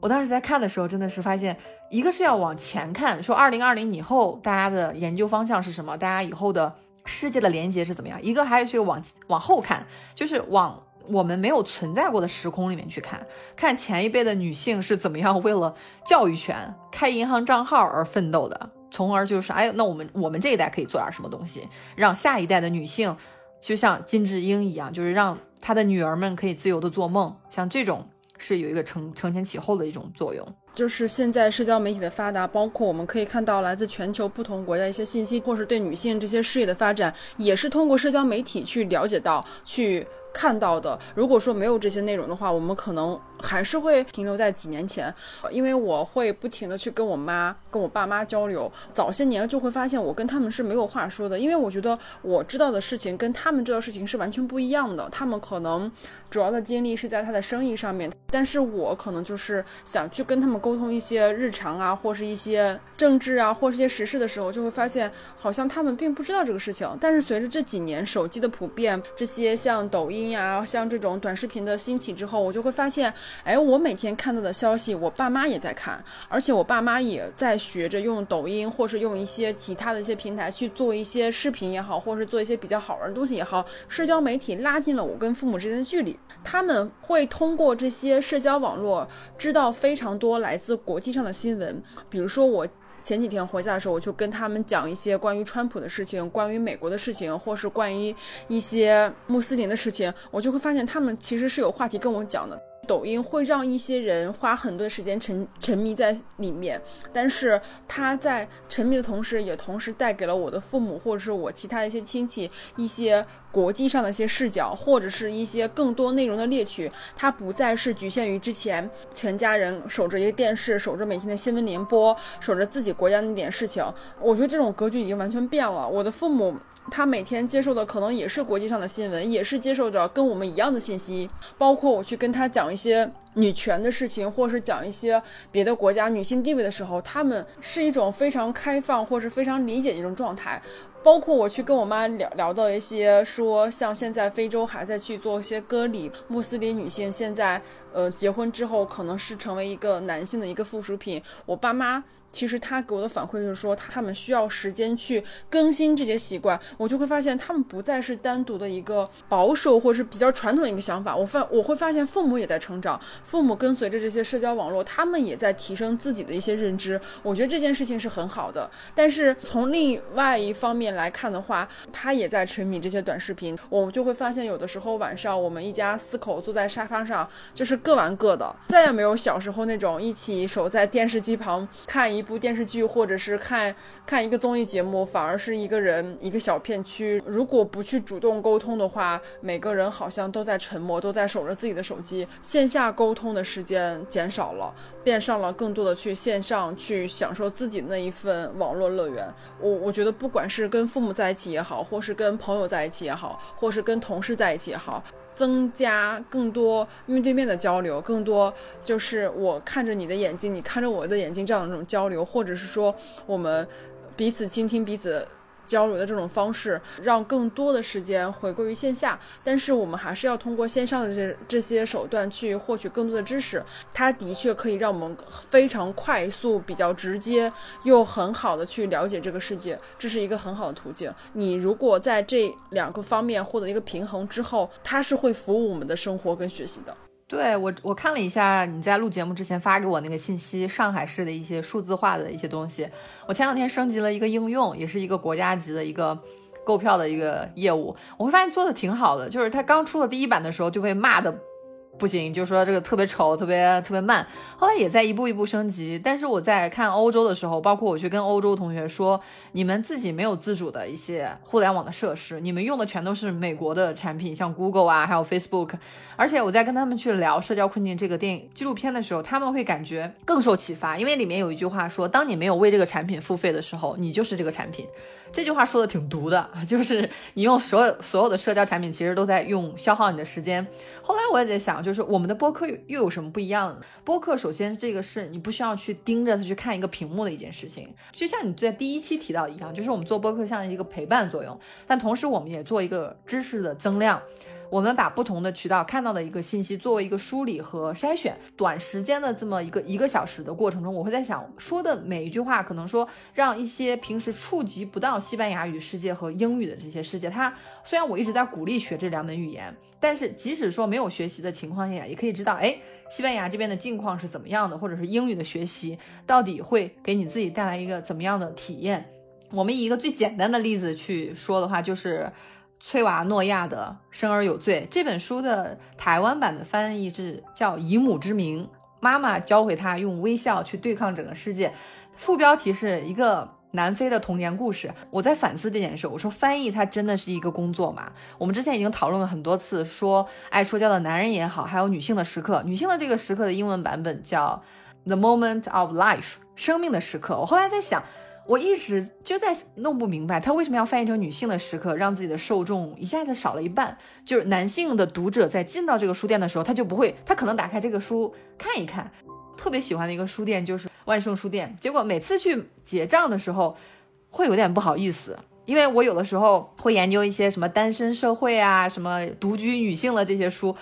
[SPEAKER 1] 我当时在看的时候，真的是发现，一个是要往前看，说二零二零以后大家的研究方向是什么，大家以后的世界的连接是怎么样；一个还有是往往后看，就是往我们没有存在过的时空里面去看，看前一辈的女性是怎么样为了教育权、开银行账号而奋斗的，从而就是哎，那我们我们这一代可以做点什么东西，让下一代的女性。就像金智英一样，就是让她的女儿们可以自由的做梦，像这种是有一个承承前启后的一种作用。
[SPEAKER 2] 就是现在社交媒体的发达，包括我们可以看到来自全球不同国家一些信息，或是对女性这些事业的发展，也是通过社交媒体去了解到去。看到的，如果说没有这些内容的话，我们可能还是会停留在几年前。因为我会不停的去跟我妈、跟我爸妈交流，早些年就会发现我跟他们是没有话说的，因为我觉得我知道的事情跟他们知道事情是完全不一样的。他们可能主要的精力是在他的生意上面，但是我可能就是想去跟他们沟通一些日常啊，或是一些政治啊，或是一些时事的时候，就会发现好像他们并不知道这个事情。但是随着这几年手机的普遍，这些像抖音。呀，像这种短视频的兴起之后，我就会发现，哎，我每天看到的消息，我爸妈也在看，而且我爸妈也在学着用抖音，或是用一些其他的一些平台去做一些视频也好，或是做一些比较好玩的东西也好，社交媒体拉近了我跟父母之间的距离。他们会通过这些社交网络知道非常多来自国际上的新闻，比如说我。前几天回家的时候，我就跟他们讲一些关于川普的事情，关于美国的事情，或是关于一些穆斯林的事情，我就会发现他们其实是有话题跟我讲的。抖音会让一些人花很多时间沉沉迷在里面，但是他在沉迷的同时，也同时带给了我的父母或者是我其他的一些亲戚一些国际上的一些视角，或者是一些更多内容的猎取。它不再是局限于之前全家人守着一个电视，守着每天的新闻联播，守着自己国家那点事情。我觉得这种格局已经完全变了。我的父母。他每天接受的可能也是国际上的新闻，也是接受着跟我们一样的信息。包括我去跟他讲一些女权的事情，或是讲一些别的国家女性地位的时候，他们是一种非常开放或是非常理解的一种状态。包括我去跟我妈聊聊到一些说，像现在非洲还在去做一些割礼，穆斯林女性现在呃结婚之后可能是成为一个男性的一个附属品。我爸妈。其实他给我的反馈就是说，他们需要时间去更新这些习惯，我就会发现他们不再是单独的一个保守或是比较传统的一个想法。我发我会发现父母也在成长，父母跟随着这些社交网络，他们也在提升自己的一些认知。我觉得这件事情是很好的。但是从另外一方面来看的话，他也在沉迷这些短视频，我们就会发现有的时候晚上我们一家四口坐在沙发上，就是各玩各的，再也没有小时候那种一起守在电视机旁看。一部电视剧，或者是看看一个综艺节目，反而是一个人一个小片区。如果不去主动沟通的话，每个人好像都在沉默，都在守着自己的手机。线下沟沟通的时间减少了，变上了更多的去线上去享受自己那一份网络乐园。我我觉得，不管是跟父母在一起也好，或是跟朋友在一起也好，或是跟同事在一起也好。增加更多面对面的交流，更多就是我看着你的眼睛，你看着我的眼睛这样的这种交流，或者是说我们彼此倾听彼此。交流的这种方式，让更多的时间回归于线下，但是我们还是要通过线上的这这些手段去获取更多的知识。它的确可以让我们非常快速、比较直接又很好的去了解这个世界，这是一个很好的途径。你如果在这两个方面获得一个平衡之后，它是会服务我们的生活跟学习的。
[SPEAKER 1] 对我，我看了一下你在录节目之前发给我那个信息，上海市的一些数字化的一些东西。我前两天升级了一个应用，也是一个国家级的一个购票的一个业务，我会发现做的挺好的。就是它刚出了第一版的时候，就被骂的。不行，就说这个特别丑，特别特别慢。后来也在一步一步升级。但是我在看欧洲的时候，包括我去跟欧洲同学说，你们自己没有自主的一些互联网的设施，你们用的全都是美国的产品，像 Google 啊，还有 Facebook。而且我在跟他们去聊《社交困境》这个电影纪录片的时候，他们会感觉更受启发，因为里面有一句话说，当你没有为这个产品付费的时候，你就是这个产品。这句话说的挺毒的，就是你用所有所有的社交产品，其实都在用消耗你的时间。后来我也在想，就。是我们的播客又有什么不一样？播客首先这个是你不需要去盯着它去看一个屏幕的一件事情，就像你在第一期提到一样，就是我们做播客像一个陪伴作用，但同时我们也做一个知识的增量。我们把不同的渠道看到的一个信息作为一个梳理和筛选，短时间的这么一个一个小时的过程中，我会在想说的每一句话，可能说让一些平时触及不到西班牙语世界和英语的这些世界，它虽然我一直在鼓励学这两门语言，但是即使说没有学习的情况下，也可以知道，哎，西班牙这边的境况是怎么样的，或者是英语的学习到底会给你自己带来一个怎么样的体验。我们以一个最简单的例子去说的话，就是。崔娃诺亚的《生而有罪》这本书的台湾版的翻译是叫《以母之名》，妈妈教会他用微笑去对抗整个世界。副标题是一个南非的童年故事。我在反思这件事，我说翻译它真的是一个工作吗？我们之前已经讨论了很多次，说爱说教的男人也好，还有女性的时刻。女性的这个时刻的英文版本叫《The Moment of Life》，生命的时刻。我后来在想。我一直就在弄不明白，他为什么要翻译成女性的时刻，让自己的受众一下子少了一半。就是男性的读者在进到这个书店的时候，他就不会，他可能打开这个书看一看。特别喜欢的一个书店就是万盛书店，结果每次去结账的时候，会有点不好意思，因为我有的时候会研究一些什么单身社会啊，什么独居女性的这些书。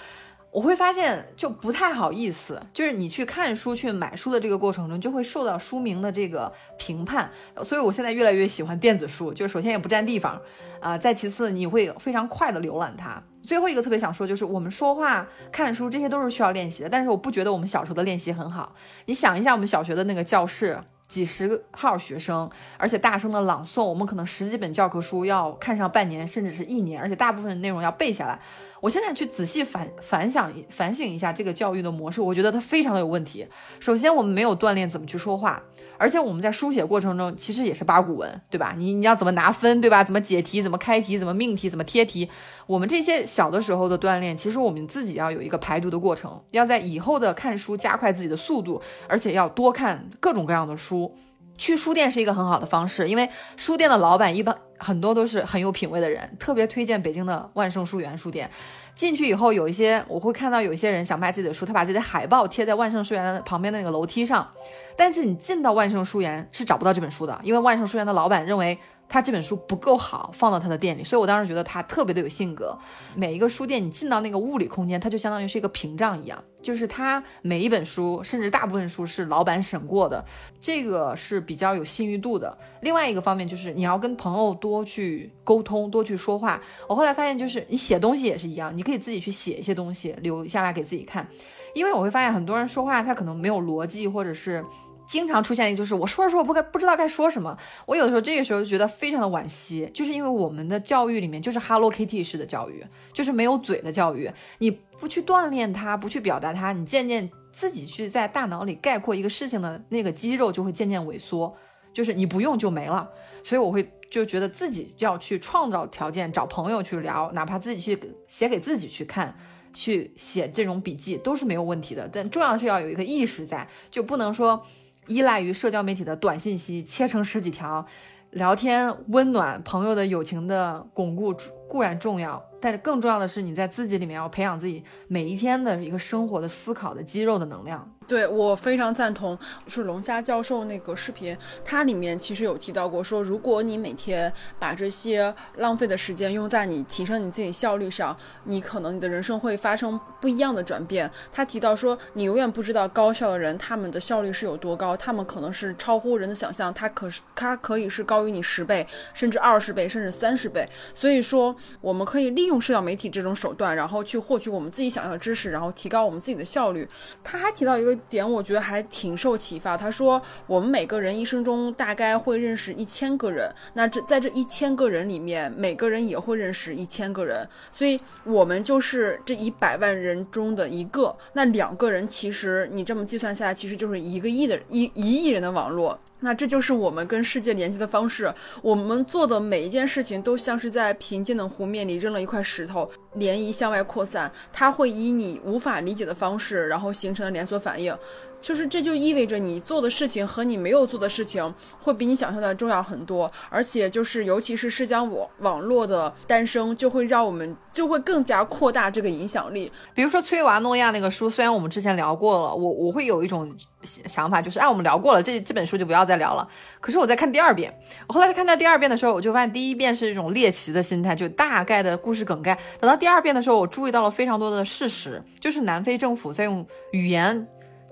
[SPEAKER 1] 我会发现就不太好意思，就是你去看书、去买书的这个过程中，就会受到书名的这个评判。所以我现在越来越喜欢电子书，就是首先也不占地方，啊，再其次你会非常快的浏览它。最后一个特别想说，就是我们说话、看书这些都是需要练习的，但是我不觉得我们小时候的练习很好。你想一下，我们小学的那个教室。几十号学生，而且大声的朗诵，我们可能十几本教科书要看上半年，甚至是一年，而且大部分内容要背下来。我现在去仔细反反想反省一下这个教育的模式，我觉得它非常的有问题。首先，我们没有锻炼怎么去说话。而且我们在书写过程中，其实也是八股文，对吧？你你要怎么拿分，对吧？怎么解题，怎么开题，怎么命题，怎么贴题？我们这些小的时候的锻炼，其实我们自己要有一个排毒的过程，要在以后的看书加快自己的速度，而且要多看各种各样的书。去书店是一个很好的方式，因为书店的老板一般很多都是很有品位的人，特别推荐北京的万盛书园书店。进去以后，有一些我会看到有一些人想卖自己的书，他把自己的海报贴在万盛书园旁边的那个楼梯上。但是你进到万盛书园是找不到这本书的，因为万盛书园的老板认为他这本书不够好，放到他的店里。所以我当时觉得他特别的有性格。每一个书店，你进到那个物理空间，它就相当于是一个屏障一样，就是他每一本书，甚至大部分书是老板审过的，这个是比较有信誉度的。另外一个方面就是你要跟朋友多去沟通，多去说话。我后来发现，就是你写东西也是一样，你可以自己去写一些东西留下来给自己看，因为我会发现很多人说话他可能没有逻辑，或者是。经常出现一个就是我说着说我不该不知道该说什么，我有的时候这个时候就觉得非常的惋惜，就是因为我们的教育里面就是 Hello Kitty 式的教育，就是没有嘴的教育，你不去锻炼它，不去表达它，你渐渐自己去在大脑里概括一个事情的那个肌肉就会渐渐萎缩，就是你不用就没了，所以我会就觉得自己要去创造条件，找朋友去聊，哪怕自己去写给自己去看，去写这种笔记都是没有问题的，但重要是要有一个意识在，就不能说。依赖于社交媒体的短信息，切成十几条，聊天温暖朋友的友情的巩固固然重要。但是更重要的是，你在自己里面要培养自己每一天的一个生活的思考的肌肉的能量。
[SPEAKER 2] 对我非常赞同，是龙虾教授那个视频，它里面其实有提到过，说如果你每天把这些浪费的时间用在你提升你自己效率上，你可能你的人生会发生不一样的转变。他提到说，你永远不知道高效的人他们的效率是有多高，他们可能是超乎人的想象，他可是他可以是高于你十倍，甚至二十倍，甚至三十倍。所以说，我们可以利用社交媒体这种手段，然后去获取我们自己想要的知识，然后提高我们自己的效率。他还提到一个点，我觉得还挺受启发。他说，我们每个人一生中大概会认识一千个人，那这在这一千个人里面，每个人也会认识一千个人，所以我们就是这一百万人中的一个。那两个人，其实你这么计算下来，其实就是一个亿的一一亿人的网络。那这就是我们跟世界连接的方式。我们做的每一件事情，都像是在平静的湖面里扔了一块石头。涟漪向外扩散，它会以你无法理解的方式，然后形成了连锁反应。就是这就意味着你做的事情和你没有做的事情会比你想象的重要很多，而且就是尤其是社交网网络的诞生，就会让我们就会更加扩大这个影响力。
[SPEAKER 1] 比如说崔娃诺亚那个书，虽然我们之前聊过了，我我会有一种想法，就是哎，我们聊过了，这这本书就不要再聊了。可是我在看第二遍，我后来看到第二遍的时候，我就发现第一遍是一种猎奇的心态，就大概的故事梗概。等到第二遍的时候，我注意到了非常多的事实，就是南非政府在用语言。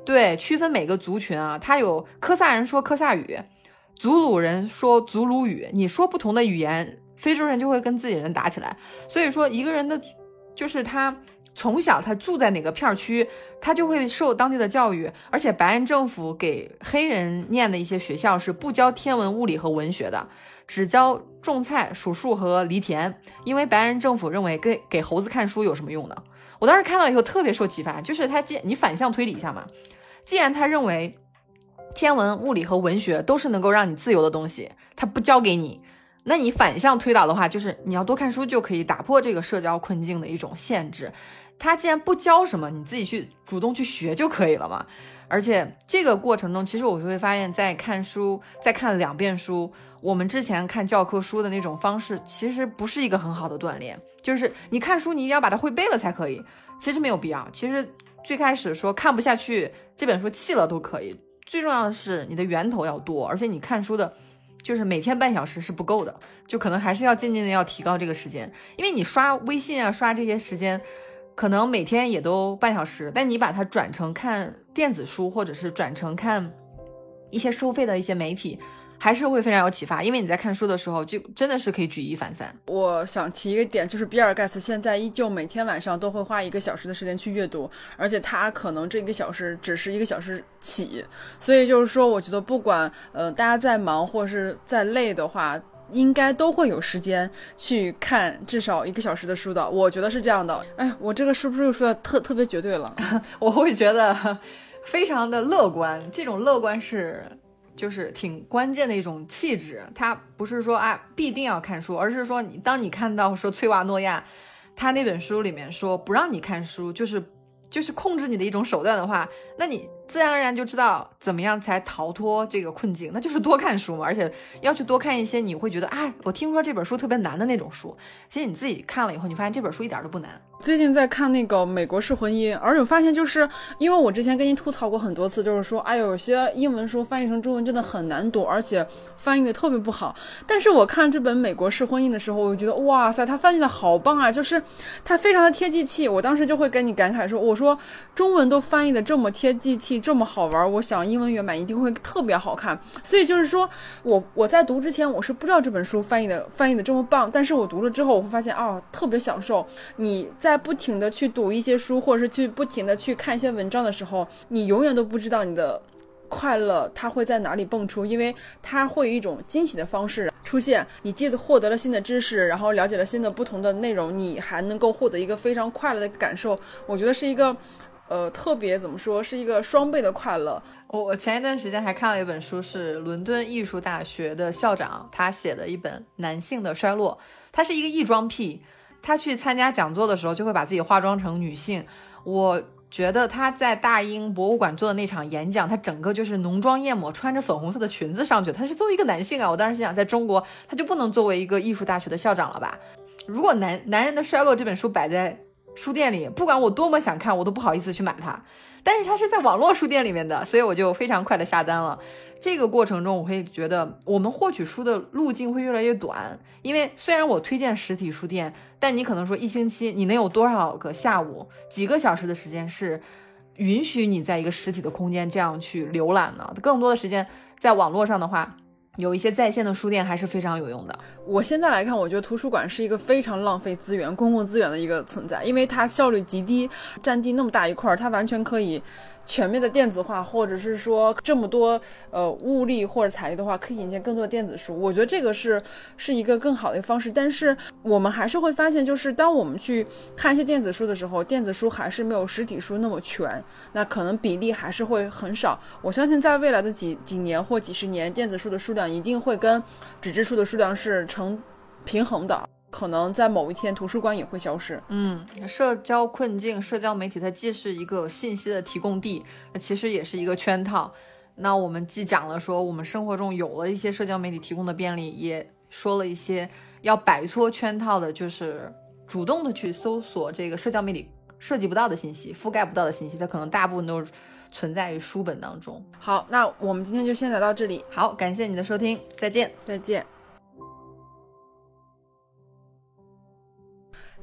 [SPEAKER 1] 对，区分每个族群啊，他有科萨人说科萨语，祖鲁人说祖鲁语。你说不同的语言，非洲人就会跟自己人打起来。所以说，一个人的，就是他从小他住在哪个片区，他就会受当地的教育。而且白人政府给黑人念的一些学校是不教天文、物理和文学的，只教种菜、数数和犁田。因为白人政府认为给给猴子看书有什么用呢？我当时看到以后特别受启发，就是他既你反向推理一下嘛。既然他认为天文、物理和文学都是能够让你自由的东西，他不教给你，那你反向推导的话，就是你要多看书就可以打破这个社交困境的一种限制。他既然不教什么，你自己去主动去学就可以了嘛。而且这个过程中，其实我就会发现，在看书、在看两遍书，我们之前看教科书的那种方式，其实不是一个很好的锻炼。就是你看书，你一定要把它会背了才可以，其实没有必要。其实。最开始说看不下去这本书弃了都可以，最重要的是你的源头要多，而且你看书的，就是每天半小时是不够的，就可能还是要渐渐的要提高这个时间，因为你刷微信啊刷这些时间，可能每天也都半小时，但你把它转成看电子书，或者是转成看一些收费的一些媒体。还是会非常有启发，因为你在看书的时候，就真的是可以举一反三。
[SPEAKER 2] 我想提一个点，就是比尔盖茨现在依旧每天晚上都会花一个小时的时间去阅读，而且他可能这一个小时只是一个小时起，所以就是说，我觉得不管呃大家在忙或是再累的话，应该都会有时间去看至少一个小时的书的。我觉得是这样的。哎，我这个是不是又说的特特别绝对了？
[SPEAKER 1] 我会觉得非常的乐观，这种乐观是。就是挺关键的一种气质，他不是说啊必定要看书，而是说你当你看到说崔瓦诺亚，他那本书里面说不让你看书，就是就是控制你的一种手段的话，那你。自然而然就知道怎么样才逃脱这个困境，那就是多看书嘛，而且要去多看一些你会觉得，哎，我听说这本书特别难的那种书。其实你自己看了以后，你发现这本书一点都不难。
[SPEAKER 2] 最近在看那个《美国式婚姻》，而且我发现就是，因为我之前跟您吐槽过很多次，就是说，哎，有些英文书翻译成中文真的很难读，而且翻译的特别不好。但是我看这本《美国式婚姻》的时候，我就觉得，哇塞，它翻译的好棒啊，就是它非常的贴地气。我当时就会跟你感慨说，我说中文都翻译的这么贴地气。这么好玩，我想英文原版一定会特别好看。所以就是说我我在读之前，我是不知道这本书翻译的翻译的这么棒，但是我读了之后，我会发现啊，特别享受。你在不停的去读一些书，或者是去不停的去看一些文章的时候，你永远都不知道你的快乐它会在哪里蹦出，因为它会以一种惊喜的方式出现。你既获得了新的知识，然后了解了新的不同的内容，你还能够获得一个非常快乐的感受。我觉得是一个。呃，特别怎么说，是一个双倍的快乐。
[SPEAKER 1] 我我前一段时间还看了一本书，是伦敦艺术大学的校长他写的一本《男性的衰落》。他是一个异装癖，他去参加讲座的时候就会把自己化妆成女性。我觉得他在大英博物馆做的那场演讲，他整个就是浓妆艳抹，穿着粉红色的裙子上去。他是作为一个男性啊，我当时心想，在中国他就不能作为一个艺术大学的校长了吧？如果《男男人的衰落》这本书摆在。书店里，不管我多么想看，我都不好意思去买它。但是它是在网络书店里面的，所以我就非常快的下单了。这个过程中，我会觉得我们获取书的路径会越来越短。因为虽然我推荐实体书店，但你可能说一星期你能有多少个下午、几个小时的时间是允许你在一个实体的空间这样去浏览呢？更多的时间在网络上的话。有一些在线的书店还是非常有用的。
[SPEAKER 2] 我现在来看，我觉得图书馆是一个非常浪费资源、公共资源的一个存在，因为它效率极低，占地那么大一块儿，它完全可以。全面的电子化，或者是说这么多呃物力或者财力的话，可以引进更多的电子书。我觉得这个是是一个更好的一个方式。但是我们还是会发现，就是当我们去看一些电子书的时候，电子书还是没有实体书那么全，那可能比例还是会很少。我相信在未来的几几年或几十年，电子书的数量一定会跟纸质书的数量是成平衡的。可能在某一天图书馆也会消失。
[SPEAKER 1] 嗯，社交困境，社交媒体它既是一个信息的提供地，那其实也是一个圈套。那我们既讲了说我们生活中有了一些社交媒体提供的便利，也说了一些要摆脱圈套的，就是主动的去搜索这个社交媒体涉及不到的信息、覆盖不到的信息，它可能大部分都是存在于书本当中。
[SPEAKER 2] 好，那我们今天就先聊到这里，
[SPEAKER 1] 好，感谢你的收听，再见。
[SPEAKER 2] 再见。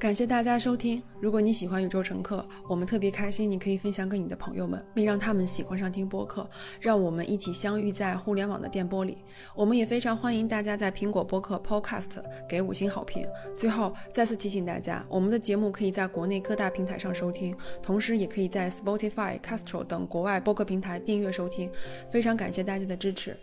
[SPEAKER 2] 感谢大家收听。如果你喜欢宇宙乘客，我们特别开心，你可以分享给你的朋友们，并让他们喜欢上听播客，让我们一起相遇在互联网的电波里。我们也非常欢迎大家在苹果播客 Podcast 给五星好评。最后再次提醒大家，我们的节目可以在国内各大平台上收听，同时也可以在 Spotify、Castro 等国外播客平台订阅收听。非常感谢大家的支持。